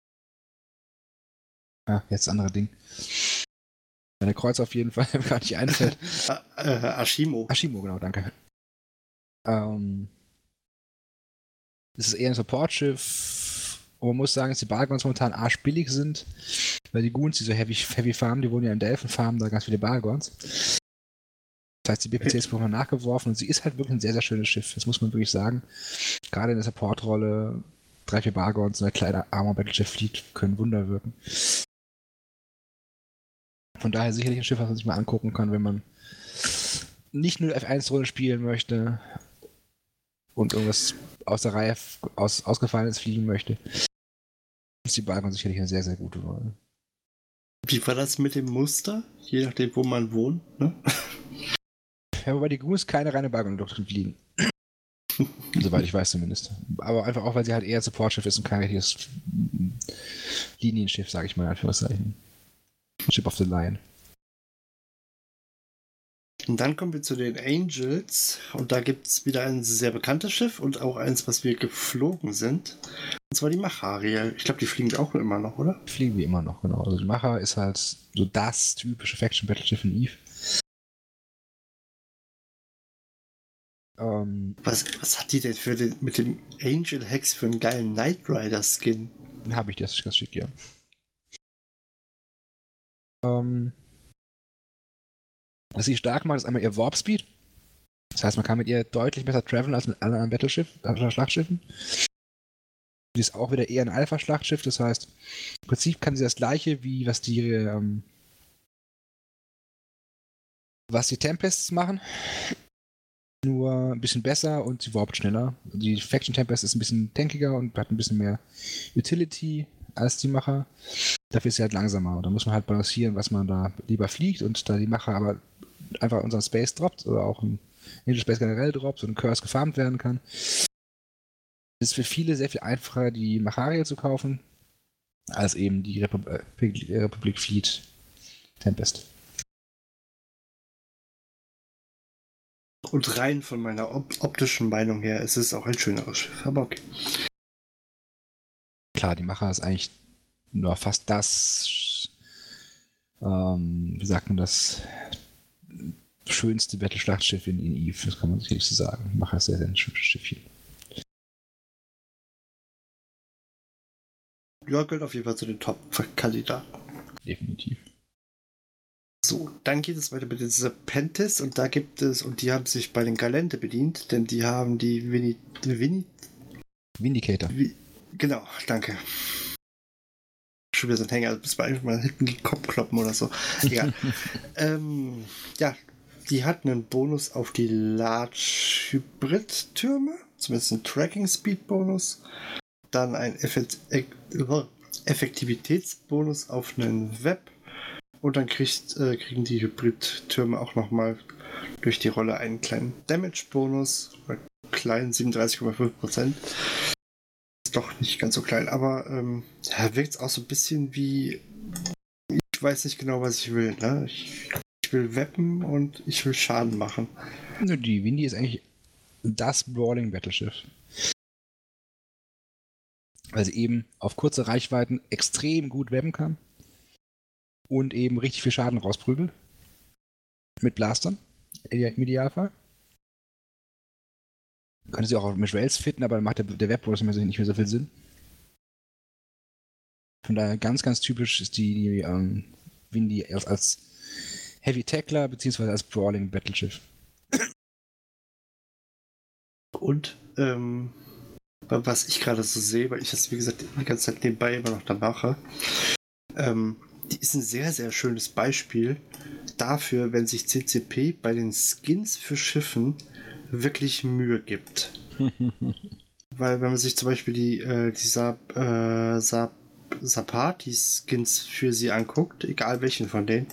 ah, jetzt andere Ding. Meine Kreuz auf jeden Fall, gar nicht einfällt. äh, Ashimo. Ashimo, genau, danke. Ähm, das ist eher ein Supportschiff. Und man muss sagen, dass die Balgons momentan arschbillig sind, weil die Goons, die so heavy, heavy farmen, die wohnen ja in Delphen farmen, da ganz viele Balgons. Das heißt, die BPC ist nochmal nachgeworfen und sie ist halt wirklich ein sehr, sehr schönes Schiff. Das muss man wirklich sagen. Gerade in der Supportrolle, drei, vier Bargons und ein kleiner Armor Battleship Fleet können Wunder wirken. Von daher sicherlich ein Schiff, was man sich mal angucken kann, wenn man nicht nur F1-Runde spielen möchte und irgendwas aus der Reihe aus, ausgefallenes fliegen möchte. Ist die Balkon sicherlich eine sehr, sehr gute Wahl. Wie war das mit dem Muster? Je nachdem, wo man wohnt, ne? Ja, wobei die Goose keine reine Balkon-Doktrin fliegen. Soweit ich weiß zumindest. Aber einfach auch, weil sie halt eher Supportschiff ist und kein richtiges Linienschiff, sage ich mal in Anführungszeichen. Ship of the Lion. Und dann kommen wir zu den Angels. Und da gibt es wieder ein sehr bekanntes Schiff und auch eins, was wir geflogen sind. Und zwar die Machariel. Ich glaube, die fliegen auch immer noch, oder? Fliegen wir immer noch, genau. Also die Macher ist halt so das typische Faction Battleschiff in Eve. Ähm, was, was hat die denn für den, mit dem Angel Hex für einen geilen Knight Rider Skin? Habe ich, das ist ganz schick, ja. Ähm, was sie stark macht, ist einmal ihr Warp Speed. Das heißt, man kann mit ihr deutlich besser traveln als mit anderen Battleschiff, äh, Schlachtschiffen. Sie ist auch wieder eher ein Alpha-Schlachtschiff, das heißt, im Prinzip kann sie das gleiche wie was die ähm, was die Tempests machen. Nur ein bisschen besser und sie warpt schneller. Die Faction Tempest ist ein bisschen tankiger und hat ein bisschen mehr Utility als die Macher. Dafür ist sie halt langsamer. Da muss man halt balancieren, was man da lieber fliegt und da die Macher aber einfach unseren Space droppt oder auch ein Angel Space generell droppt und ein Curse gefarmt werden kann, ist Es ist für viele sehr viel einfacher, die Macharia zu kaufen, als eben die Repub äh, Republik Fleet Tempest. Und rein von meiner op optischen Meinung her ist es auch ein schöneres Schiff, aber okay. Klar, die Macher ist eigentlich nur fast das, ähm, wie sagt man das, schönste Battle-Schlachtschiff in, in Eve, das kann man sicherlich so sagen. Macher sehr, sehr ein schönes Schiffchen. Ja, gehört auf jeden Fall zu den Top-Kandidaten. Definitiv. So, dann geht es weiter mit den Serpentes und da gibt es, und die haben sich bei den Galente bedient, denn die haben die Winnie. Winnie Vindicator. Wie, genau, danke. Schon wieder so ein Hänger, bis wir einfach mal hinten den Kopf kloppen oder so. Egal. ähm, ja, die hatten einen Bonus auf die Large Hybrid Türme, zumindest einen Tracking Speed Bonus. Dann ein Effekt Effektivitätsbonus auf einen Web und dann kriegt, äh, kriegen die Hybrid-Türme auch nochmal durch die Rolle einen kleinen Damage-Bonus. Kleinen 37,5%. Doch nicht ganz so klein, aber ähm, ja, wirkt es auch so ein bisschen wie. Ich weiß nicht genau, was ich will. Ne? Ich, ich will weppen und ich will Schaden machen. Die Windy ist eigentlich das Brawling Battleschiff. Weil sie eben auf kurze Reichweiten extrem gut webben kann und eben richtig viel Schaden rausprügelt. Mit Blastern. Im Idealfall. Könnte sie auch mit Rails fitten, aber dann macht der, der Webbonus nicht mehr so viel Sinn. Von daher ganz, ganz typisch ist die, ähm, Windy als, als Heavy Tackler bzw. als Brawling Battleschiff. Und ähm, was ich gerade so sehe, weil ich das wie gesagt die ganze Zeit nebenbei immer noch da mache, ähm, die ist ein sehr, sehr schönes Beispiel dafür, wenn sich CCP bei den Skins für Schiffen wirklich Mühe gibt. Weil wenn man sich zum Beispiel die, äh, die Sap, äh, Sap, Sapati-Skins für sie anguckt, egal welchen von denen,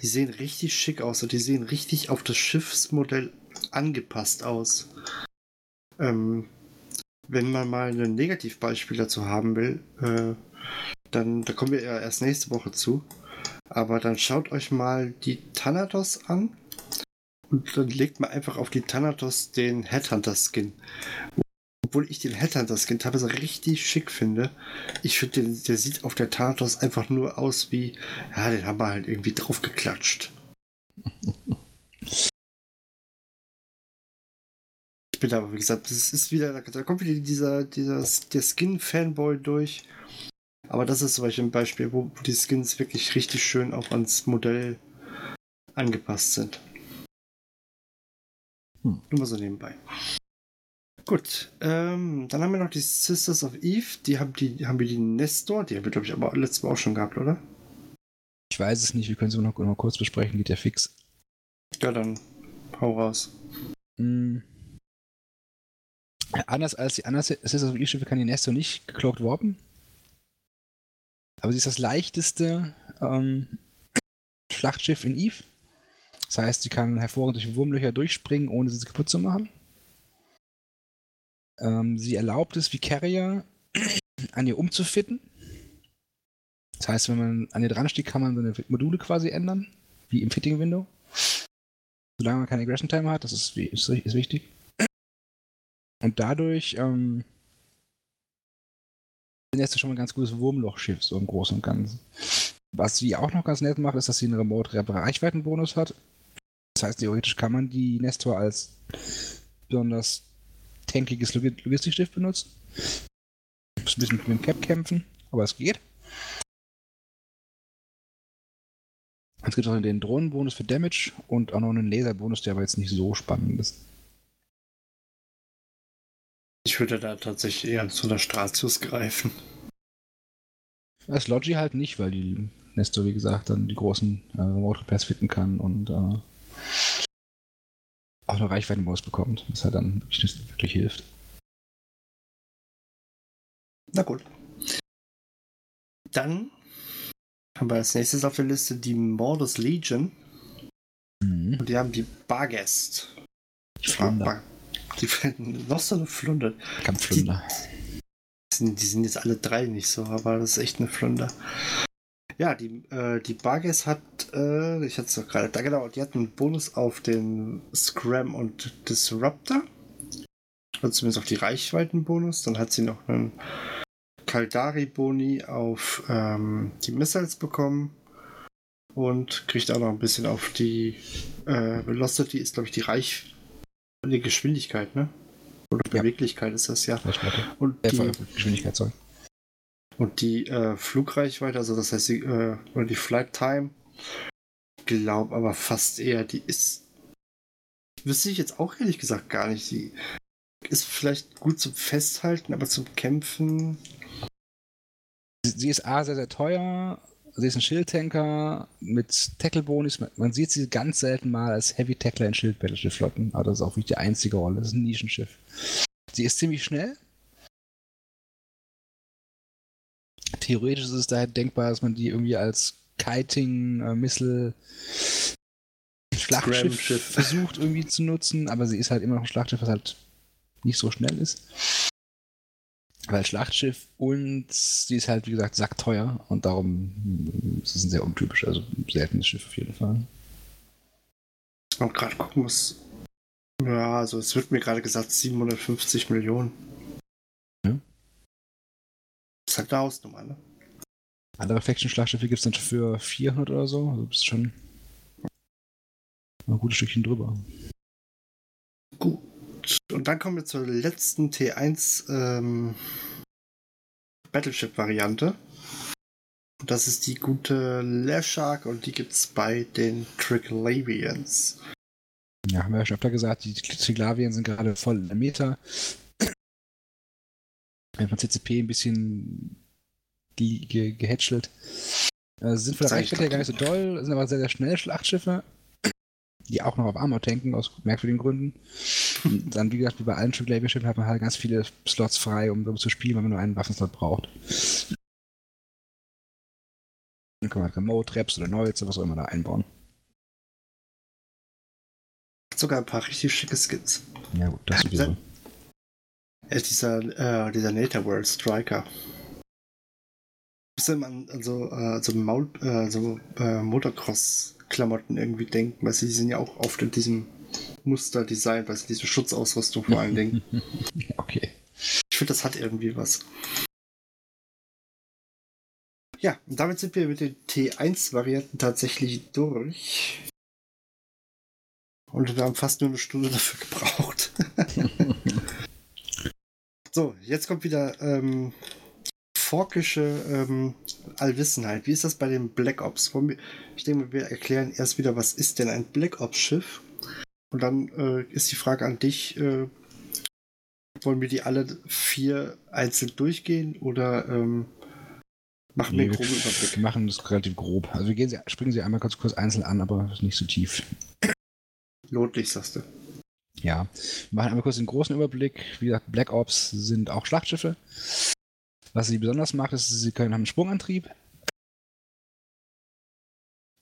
die sehen richtig schick aus und die sehen richtig auf das Schiffsmodell angepasst aus. Ähm, wenn man mal ein Negativbeispiel dazu haben will, äh, dann da kommen wir ja erst nächste Woche zu. Aber dann schaut euch mal die Thanatos an und dann legt man einfach auf die Thanatos den Headhunter-Skin. Obwohl ich den Headhunter-Skin teilweise richtig schick finde. Ich finde, der sieht auf der Thanatos einfach nur aus wie, ja, den haben wir halt irgendwie drauf geklatscht. ich bin aber, wie gesagt, das ist wieder, da kommt wieder dieser, dieser der Skin-Fanboy durch. Aber das ist zum Beispiel ein Beispiel, wo, wo die Skins wirklich richtig schön auch ans Modell angepasst sind. Hm. Nur mal so nebenbei. Gut, ähm, dann haben wir noch die Sisters of Eve. Die haben die, haben wir die Nestor. Die haben wir, glaube ich, aber letztes Mal auch schon gehabt, oder? Ich weiß es nicht. Wir können es noch, noch kurz besprechen. Geht ja fix. Ja, dann hau raus. Hm. Anders als die anderen Sisters of Eve-Schiffe kann die Nestor nicht geklockt warpen. Aber sie ist das leichteste ähm, Schlachtschiff in Eve. Das heißt, sie kann hervorragend durch Wurmlöcher durchspringen, ohne sie kaputt zu machen. Ähm, sie erlaubt es, wie Carrier an ihr umzufitten. Das heißt, wenn man an ihr dran steht, kann man seine Module quasi ändern, wie im Fitting-Window. Solange man keine Aggression-Time hat, das ist, ist, ist, wichtig. Und dadurch ähm, ist schon mal ein ganz gutes Wurmlochschiff, so im Großen und Ganzen. Was sie auch noch ganz nett macht, ist, dass sie einen Remote-Reichweitenbonus hat. Das heißt, theoretisch kann man die Nestor als besonders tankiges Logistikschiff benutzen. Muss ein bisschen mit dem Cap kämpfen, aber es geht. Es gibt auch den Drohnenbonus für Damage und auch noch einen Laserbonus, der aber jetzt nicht so spannend ist. Ich würde da tatsächlich eher zu der Stratius greifen. Das Logi halt nicht, weil die Nestor, wie gesagt, dann die großen äh, Remote Repairs fitten kann und äh, auch eine Reichweitenmaus bekommt, was halt dann wirklich, wirklich hilft. Na gut. Dann haben wir als nächstes auf der Liste die Mordus Legion. Mhm. Und die haben die Barguest. Bar die noch so eine Flunder. Kampfflunder. Die, die sind jetzt alle drei nicht so, aber das ist echt eine Flunder. Ja, die, äh, die Barges hat, äh, ich hatte es doch gerade, da genau, die hat einen Bonus auf den Scram und Disruptor. Oder zumindest auf die Reichweitenbonus. Dann hat sie noch einen Kaldari-Boni auf ähm, die Missiles bekommen. Und kriegt auch noch ein bisschen auf die äh, Velocity, ist glaube ich die Reich... die Geschwindigkeit, ne? Oder Ja. Beweglichkeit ist das ja. Und Äh, die, Geschwindigkeit, sorry. Und die äh, Flugreichweite, also das heißt, die, äh, oder die Flight Time, glaube aber fast eher, die ist. Wüsste ich jetzt auch ehrlich gesagt gar nicht. Die ist vielleicht gut zum Festhalten, aber zum Kämpfen. Sie, ist A, sehr, sehr teuer. Sie ist ein Schildtanker mit Tackle-Bonus. Man, sieht sie ganz selten mal als Heavy Tackler in Schild-Battleship-Flotten, aber das ist auch wirklich die einzige Rolle. Das ist ein Nischenschiff. Sie ist ziemlich schnell. Theoretisch ist es daher denkbar, dass man die irgendwie als Kiting, äh, Missile, Schlachtschiff versucht irgendwie zu nutzen, aber sie ist halt immer noch ein Schlachtschiff, was halt nicht so schnell ist. Weil Schlachtschiff und sie ist halt, wie gesagt, sackteuer und darum mm, ist es ein sehr untypisch, also ein seltenes Schiff auf jeden Fall. Man gerade gucken, was. Ja, also es wird mir gerade gesagt 750 Millionen. Ist halt eine Hausnummer, ne? Andere Faction-Schlachtschiffe gibt es dann für 400 oder so, also bist schon ein gutes Stückchen drüber. Gut. Und dann kommen wir zur letzten T1 ähm, Battleship-Variante. Und das ist die gute Leshark und die gibt es bei den Triglavians. Ja, haben wir ja schon öfter gesagt, die Triglavien sind gerade voll in der Meta. Wenn von CCP ein bisschen ge ge gehätschelt. Äh, sind von der Reichweite her gar nicht so doll, sind aber sehr, sehr schnell Schlachtschiffe, die auch noch auf Armor tanken, aus merkwürdigen Gründen. Und dann, wie gesagt, wie bei allen Triglavian-Schiffen hat man halt ganz viele Slots frei, um zu spielen, wenn man nur einen Waffenslot braucht. Dann kann man halt Remote-Traps oder Neuze, was auch immer da einbauen. Sogar ein paar richtig schicke Skins. Ja gut, das sowieso. Er ist dieser, äh, dieser Nature World Striker. Muss man an so, äh, so, Maul, äh, so äh, Motocross-Klamotten irgendwie denken, weil sie sind ja auch oft in diesem Muster designt, weil sie diese Schutzausrüstung vor allen Dingen. Okay. Ich finde, das hat irgendwie was. Ja, und damit sind wir mit den T1-Varianten tatsächlich durch. Und wir haben fast nur eine Stunde dafür gebraucht. so, jetzt kommt wieder ähm, forkische ähm, Allwissenheit. Wie ist das bei den Black Ops? Ich denke, wir erklären erst wieder, was ist denn ein Black Ops-Schiff? Und dann äh, ist die Frage an dich, äh, wollen wir die alle vier einzeln durchgehen oder ähm, machen wir Nee, einen wir, groben Überblick? wir machen das relativ grob. Also wir gehen sie, springen sie einmal ganz kurz einzeln an, aber nicht so tief. Lohnt nicht, sagst du. Ja, wir machen einmal kurz den großen Überblick. Wie gesagt, Black Ops sind auch Schlachtschiffe. Was sie besonders macht, ist, sie können haben einen Sprungantrieb.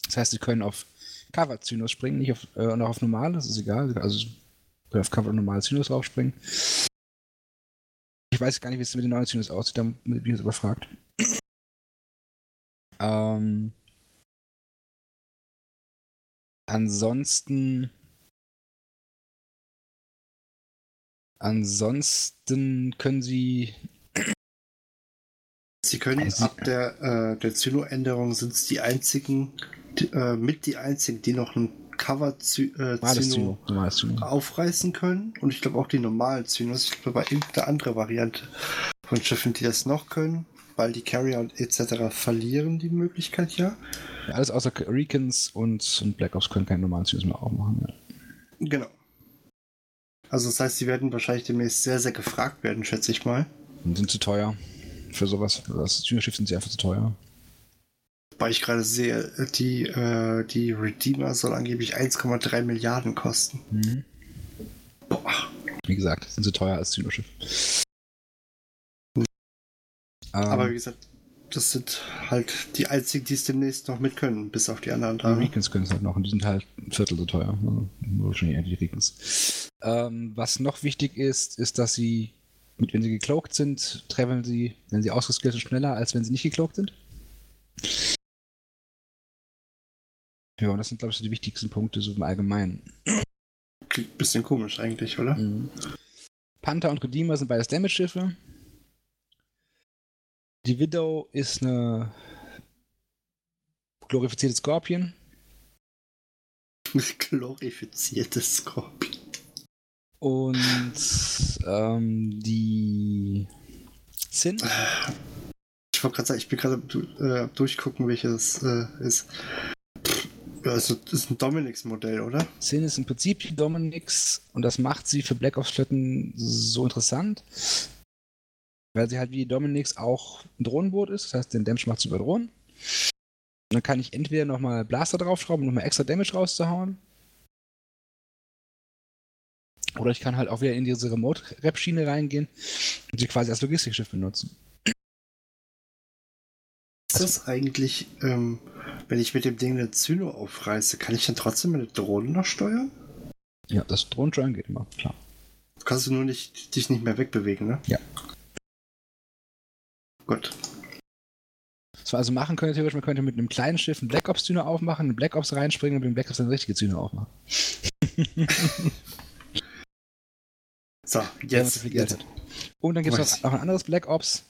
Das heißt, sie können auf Cover Zynos springen, nicht auf, äh, auch auf normal, das ist egal. Also sie können auf Cover und normale Zynos raufspringen. Ich weiß gar nicht, wie es mit den neuen Zynos aussieht, damit bin ich jetzt überfragt. Ähm, ansonsten. Ansonsten können sie. Sie können Also- ab der, äh, der Zyno-Änderung sind es die einzigen, die, äh, mit die einzigen, die noch ein Cover-Zyno Normales Zyno. Zyno. aufreißen können. Und ich glaube auch die normalen Zynos. Ich glaube, bei irgendeine andere Variante von Schiffen, die das noch können, weil die Carrier und etc. verlieren die Möglichkeit ja. Ja, alles außer Recons und, und Black Ops können keine normalen Zynos mehr aufmachen. Ja. Genau. Also das heißt, sie werden wahrscheinlich demnächst sehr, sehr gefragt werden, schätze ich mal. Und sind zu teuer für sowas. Das Zyno-Schiff sind sie einfach zu teuer. Weil ich gerade sehe, die, äh, die Redeemer soll angeblich 1,3 Milliarden kosten. Mhm. Boah. Wie gesagt, sind zu teuer als Zyno-Schiff. Ähm, Aber wie gesagt, das sind halt die einzigen, die es demnächst noch mit können, bis auf die anderen Die da. Recons können es halt noch und die sind halt ein Viertel so teuer. Also, wahrscheinlich eher die Recons. Ähm, was noch wichtig ist, ist, dass sie, wenn sie gecloakt sind, traveln sie, wenn sie ausgeskillt sind, schneller, als wenn sie nicht gecloakt sind. Ja, und das sind, glaube ich, so die wichtigsten Punkte so im Allgemeinen. Klingt ein bisschen komisch eigentlich, oder? Mhm. Panther und Redeemer sind beides Damage-Schiffe. Die Widow ist eine glorifizierte Scorpion. Glorifiziertes Skorpion. Und ähm, die Sin Ich wollte gerade sagen, ich bin gerade äh, durchgucken, welches äh, ist. Also, das ist ein Dominix-Modell, oder? Sin ist im Prinzip die Dominix und das macht sie für Black Ops Flotten so interessant, weil sie halt wie Dominix auch ein Drohnenboot ist, das heißt, den Damage macht sie über Drohnen. Und dann kann ich entweder nochmal Blaster draufschrauben, um nochmal extra Damage rauszuhauen. Oder ich kann halt auch wieder in diese Remote-Rap-Schiene reingehen und sie quasi als Logistikschiff benutzen. Ist das eigentlich, ähm, wenn ich mit dem Ding eine Zyno aufreiße, kann ich dann trotzdem meine Drohnen noch steuern? Ja, das Drohnensteuern geht immer, klar. Du kannst du nur nicht, dich nicht mehr wegbewegen, ne? Ja. Gut. Was wir also machen können, theoretisch, man könnte mit einem kleinen Schiff einen Black Ops-Zyne aufmachen, einen Black Ops reinspringen und mit dem Black Ops eine richtige Zyne aufmachen. So, jetzt. jetzt. Und dann gibt es noch, noch ein anderes Black Ops.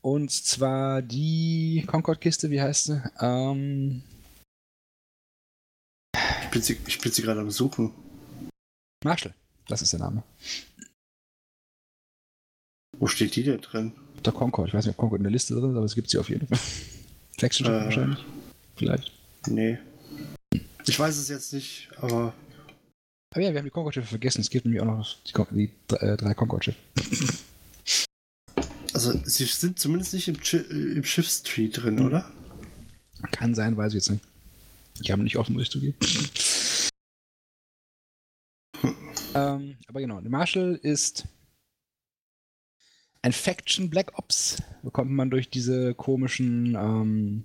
Und zwar die Concorde-Kiste, wie heißt sie? Ähm, Ich bin sie, ich bin sie gerade am Suchen. Marshall, das ist der Name. Wo steht die denn drin? Der Concorde, ich weiß nicht, ob Concorde in der Liste drin ist, aber es gibt sie auf jeden Fall. Flagship Äh. wahrscheinlich. Vielleicht. Nee. Ich weiß es jetzt nicht, aber Aber ja, wir haben die Concorde-Schiffe vergessen. Es gibt nämlich auch noch die, die äh, drei Concorde-Schiffe. also sie sind zumindest nicht im, äh, im Schiffstree drin, Mhm. oder? Kann sein, weiß ich jetzt nicht. Ich habe nicht offen, muss ich zugeben. ähm, aber genau, der Marshall ist ein Faction Black Ops. Bekommt man durch diese komischen ähm,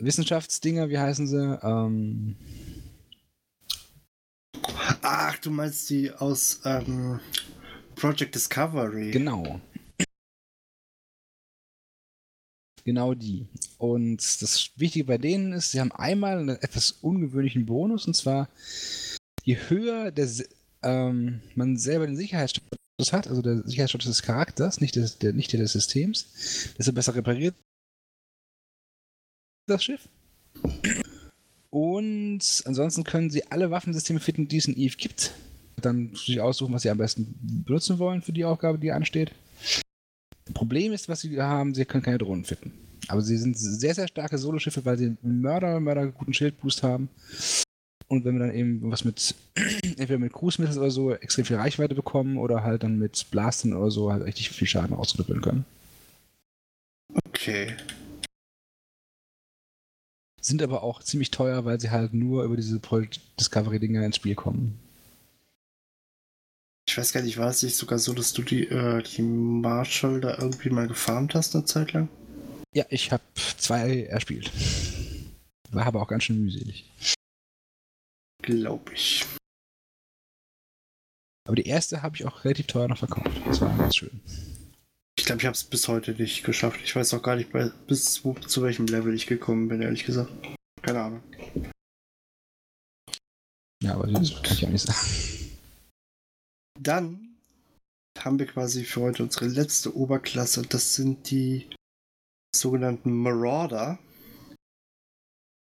Wissenschaftsdinger, wie heißen sie? Ähm, Ach, du meinst die aus ähm, Project Discovery. genau. Genau die. Und das Wichtige bei denen ist, sie haben einmal einen etwas ungewöhnlichen Bonus, und zwar, je höher der, ähm, man selber den Sicherheitsstatus hat, also der Sicherheitsstatus des Charakters, nicht, des, der, nicht der des Systems, desto besser repariert das Schiff. Und ansonsten können sie alle Waffensysteme finden, die es in Eve gibt. Dann sich aussuchen, was sie am besten benutzen wollen für die Aufgabe, die ansteht. Problem ist, was sie haben, sie können keine Drohnen fitten. Aber sie sind sehr, sehr starke Soloschiffe, weil sie einen Mörder, Mörder guten Schildboost haben. Und wenn wir dann eben was mit, entweder mit Cruise Missiles oder so extrem viel Reichweite bekommen oder halt dann mit Blastern oder so halt richtig viel Schaden ausknüppeln können. Okay. Sind aber auch ziemlich teuer, weil sie halt nur über diese Project Discovery-Dinger ins Spiel kommen. Ich weiß gar nicht, war es nicht sogar so, dass du die, äh, die Marshall da irgendwie mal gefarmt hast eine Zeit lang? Ja, ich habe zwei erspielt. War aber auch ganz schön mühselig. Glaube ich. Aber die erste habe ich auch relativ teuer noch verkauft. Das war ganz schön. Ich glaube, ich habe es bis heute nicht geschafft. Ich weiß auch gar nicht, bei, bis wo, zu welchem Level ich gekommen bin, ehrlich gesagt. Keine Ahnung. Ja, aber das kann ich auch nicht sagen. Dann haben wir quasi für heute unsere letzte Oberklasse. Das sind die sogenannten Marauder.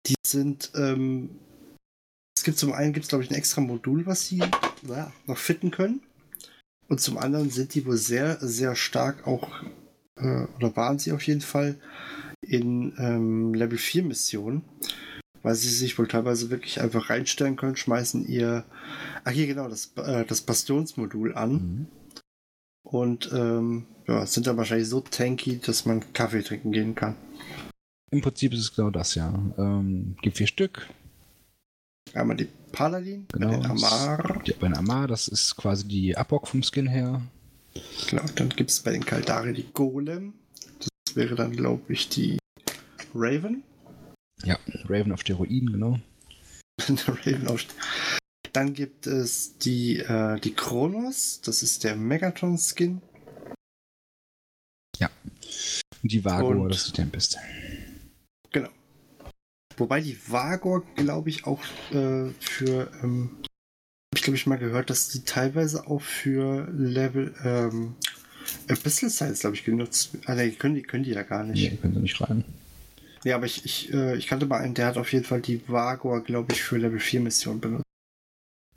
Die sind, ähm, gibt zum einen, gibt es glaube ich ein extra Modul, was sie ja, noch fitten können. Und zum anderen sind die wohl sehr, sehr stark auch, äh, oder waren sie auf jeden Fall, in ähm, Level 4 Missionen, weil sie sich wohl teilweise wirklich einfach reinstellen können, schmeißen ihr, ach hier genau, das, äh, das Bastionsmodul an Mhm. und ähm, ja, sind dann wahrscheinlich so tanky, dass man Kaffee trinken gehen kann. Im Prinzip ist es genau das, ja. Ähm, gibt vier Stück. Einmal die Paladin, Genau. den Amar, bei den Amar, das ist quasi die Abok vom Skin her. genau, dann gibt es bei den Kaldari die Golem. Das wäre dann, glaube ich, die Raven. Ja, Raven auf Steroiden, genau. Raven auf Dann gibt es die, äh, die Kronos. Das ist der Megatron-Skin. Ja. Und die Vago, das ist der beste. Wobei die Vagor, glaube ich, auch äh, für, ähm, ich glaube ich mal gehört, dass die teilweise auch für Level, ähm, Abyssal Science, glaube ich, genutzt Ah, ne, können die, können die ja gar nicht. Nee, können sie nicht rein. Nee, aber ich, ich, äh, ich kannte mal einen, der hat auf jeden Fall die Vagor, glaube ich, für Level 4 Mission benutzt.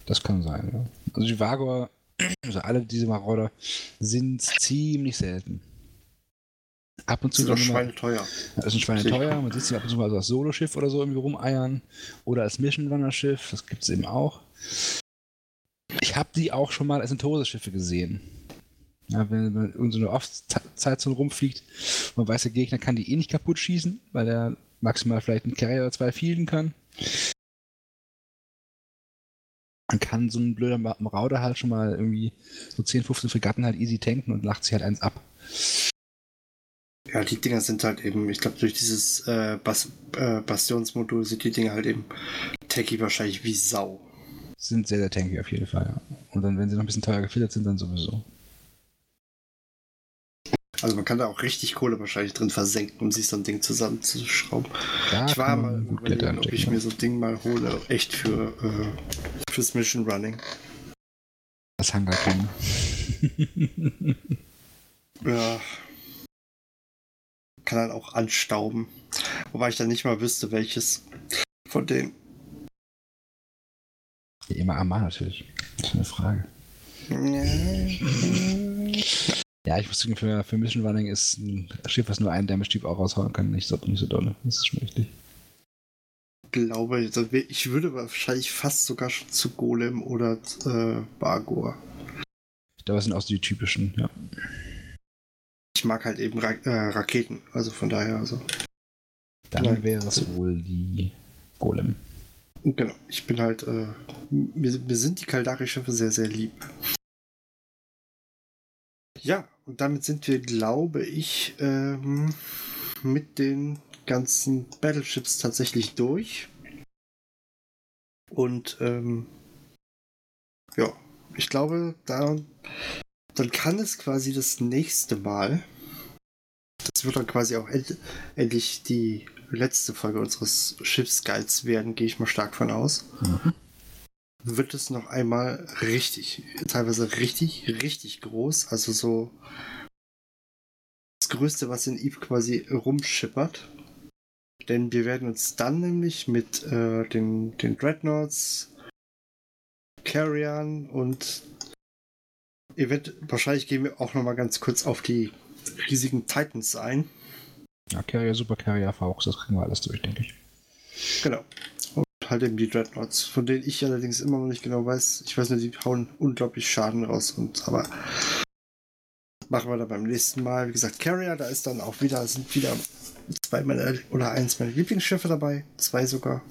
Das kann sein, ja. Also die Vagor, also alle diese Marauder, sind ziemlich selten. Ab und zu dann immer- Schweine teuer. Das ist ein Schweine teuer. Man sieht sie ab und zu mal so als Soloschiff oder so irgendwie rumeiern. Oder als Mission Runner Schiff. Das gibt es eben auch. Ich habe die auch schon mal als Entose-Schiffe gesehen. Ja, wenn man in so eine Off-Zeitzone rumfliegt, man weiß, der Gegner kann die eh nicht kaputt schießen, weil er maximal vielleicht einen Carrier oder zwei fielden kann. Man kann so ein blöder Ma- Marauder halt schon mal irgendwie so 10, 15 Fregatten halt easy tanken und lacht sich halt eins ab. Ja, die Dinger sind halt eben, ich glaube, durch dieses äh, Bas äh, Bastionsmodul sind die Dinger halt eben techy wahrscheinlich wie Sau. Sind sehr, sehr tanky auf jeden Fall, ja. Und dann, wenn sie noch ein bisschen teuer gefiltert sind, dann sowieso. Also man kann da auch richtig Kohle wahrscheinlich drin versenken, um sich so ein Ding zusammenzuschrauben. Da ich war mal überlegen, ob ich reinstecken, mir ja. so ein Ding mal hole, echt für äh, fürs Mission Running. Das Hangar King. Ja. Kann dann auch anstauben. Wobei ich dann nicht mal wüsste, welches von denen. Immer Amar natürlich. Das ist eine Frage. Ja, ich muss sagen, für, für Mission Running ist ein Schiff, was nur einen Damage-Typ auch raushauen kann, nicht so, nicht so dolle. Das ist schon richtig. Ich glaube, ich würde wahrscheinlich fast sogar schon zu Golem oder äh, Bargor. Da sind auch so die typischen, ja. Ich mag halt eben Ra äh, Raketen, also von daher, also. Dann Ja. wäre es wohl die Golem. Genau, ich bin halt, äh, mir, mir sind die Kaldari-Schiffe sehr, sehr lieb. Ja, und damit sind wir, glaube ich, ähm, mit den ganzen Battleships tatsächlich durch. Und ähm, ja, ich glaube, da, dann kann es quasi das nächste Mal, das wird dann quasi auch end, endlich die letzte Folge unseres Schiffsguides werden, gehe ich mal stark von aus. Mhm. Wird es noch einmal richtig, teilweise richtig, richtig groß, also so das Größte, was in Eve quasi rumschippert. Denn wir werden uns dann nämlich mit äh, den, den Dreadnoughts, Carrion und event wahrscheinlich gehen wir auch noch mal ganz kurz auf die riesigen Titans ein. Ja, Carrier, Super Carrier, Faux, das kriegen wir alles durch, denke ich. Genau. Und halt eben die Dreadnoughts, von denen ich allerdings immer noch nicht genau weiß. Ich weiß nur, die hauen unglaublich Schaden raus und aber machen wir dann beim nächsten Mal. Wie gesagt, Carrier, da ist dann auch wieder, sind wieder zwei meiner oder eins meiner Lieblingsschiffe dabei, zwei sogar.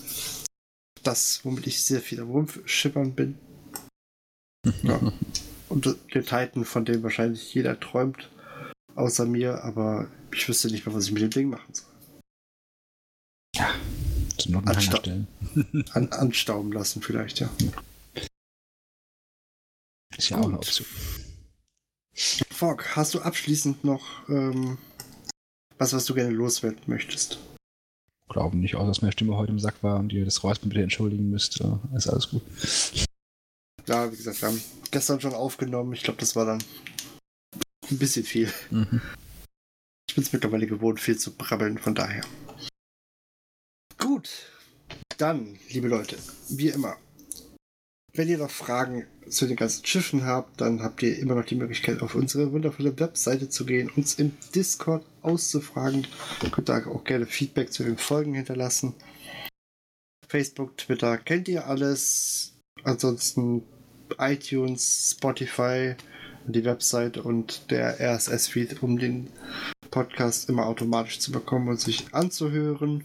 Das, womit ich sehr viel am Rumschippern bin. Ja. Und der Titan, von dem wahrscheinlich jeder träumt, außer mir, aber ich wüsste nicht mehr, was ich mit dem Ding machen soll. Zum Not Ansta-. An, anstauben lassen vielleicht, ja. Ist ja auch eine Gut. Option. Fogg, hast du abschließend noch ähm, was, was du gerne loswerden möchtest? Glauben nicht, außer dass meine Stimme heute im Sack war und ihr das Räuspern bitte entschuldigen müsst. Ist alles gut. Ja, wie gesagt, wir haben gestern schon aufgenommen. Ich glaube, das war dann ein bisschen viel. Mhm. Ich bin es mittlerweile gewohnt, viel zu brabbeln, von daher. Gut, dann, liebe Leute, wie immer, wenn ihr noch Fragen zu den ganzen Schiffen habt, dann habt ihr immer noch die Möglichkeit, auf unsere wundervolle Webseite zu gehen, uns im Discord auszufragen. Ihr könnt da auch gerne Feedback zu den Folgen hinterlassen. Facebook, Twitter, kennt ihr alles. Ansonsten iTunes, Spotify, die Website und der RSS-Feed, um den Podcast immer automatisch zu bekommen und sich anzuhören.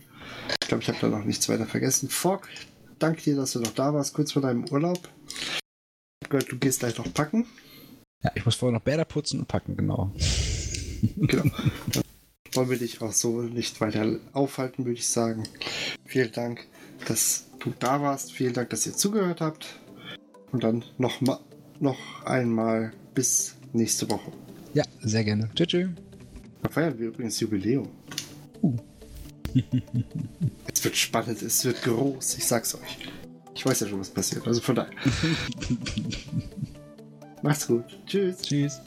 Ich glaube, ich habe da noch nichts weiter vergessen. Fogg, danke dir, dass du noch da warst, kurz vor deinem Urlaub. Ich hab gehört, du gehst gleich noch packen. Ja, ich muss vorher noch Bäder putzen und packen, genau. Genau. wollen wir dich auch so nicht weiter aufhalten, würde ich sagen. Vielen Dank, dass du da warst. Vielen Dank, dass ihr zugehört habt. Und dann noch, ma noch einmal bis nächste Woche. Ja, sehr gerne. Tschüss. tschüss. Da feiern wir übrigens Jubiläum. Uh. es wird spannend, es wird groß, ich sag's euch. Ich weiß ja schon, was passiert, also von daher. Macht's gut. Tschüss. Tschüss.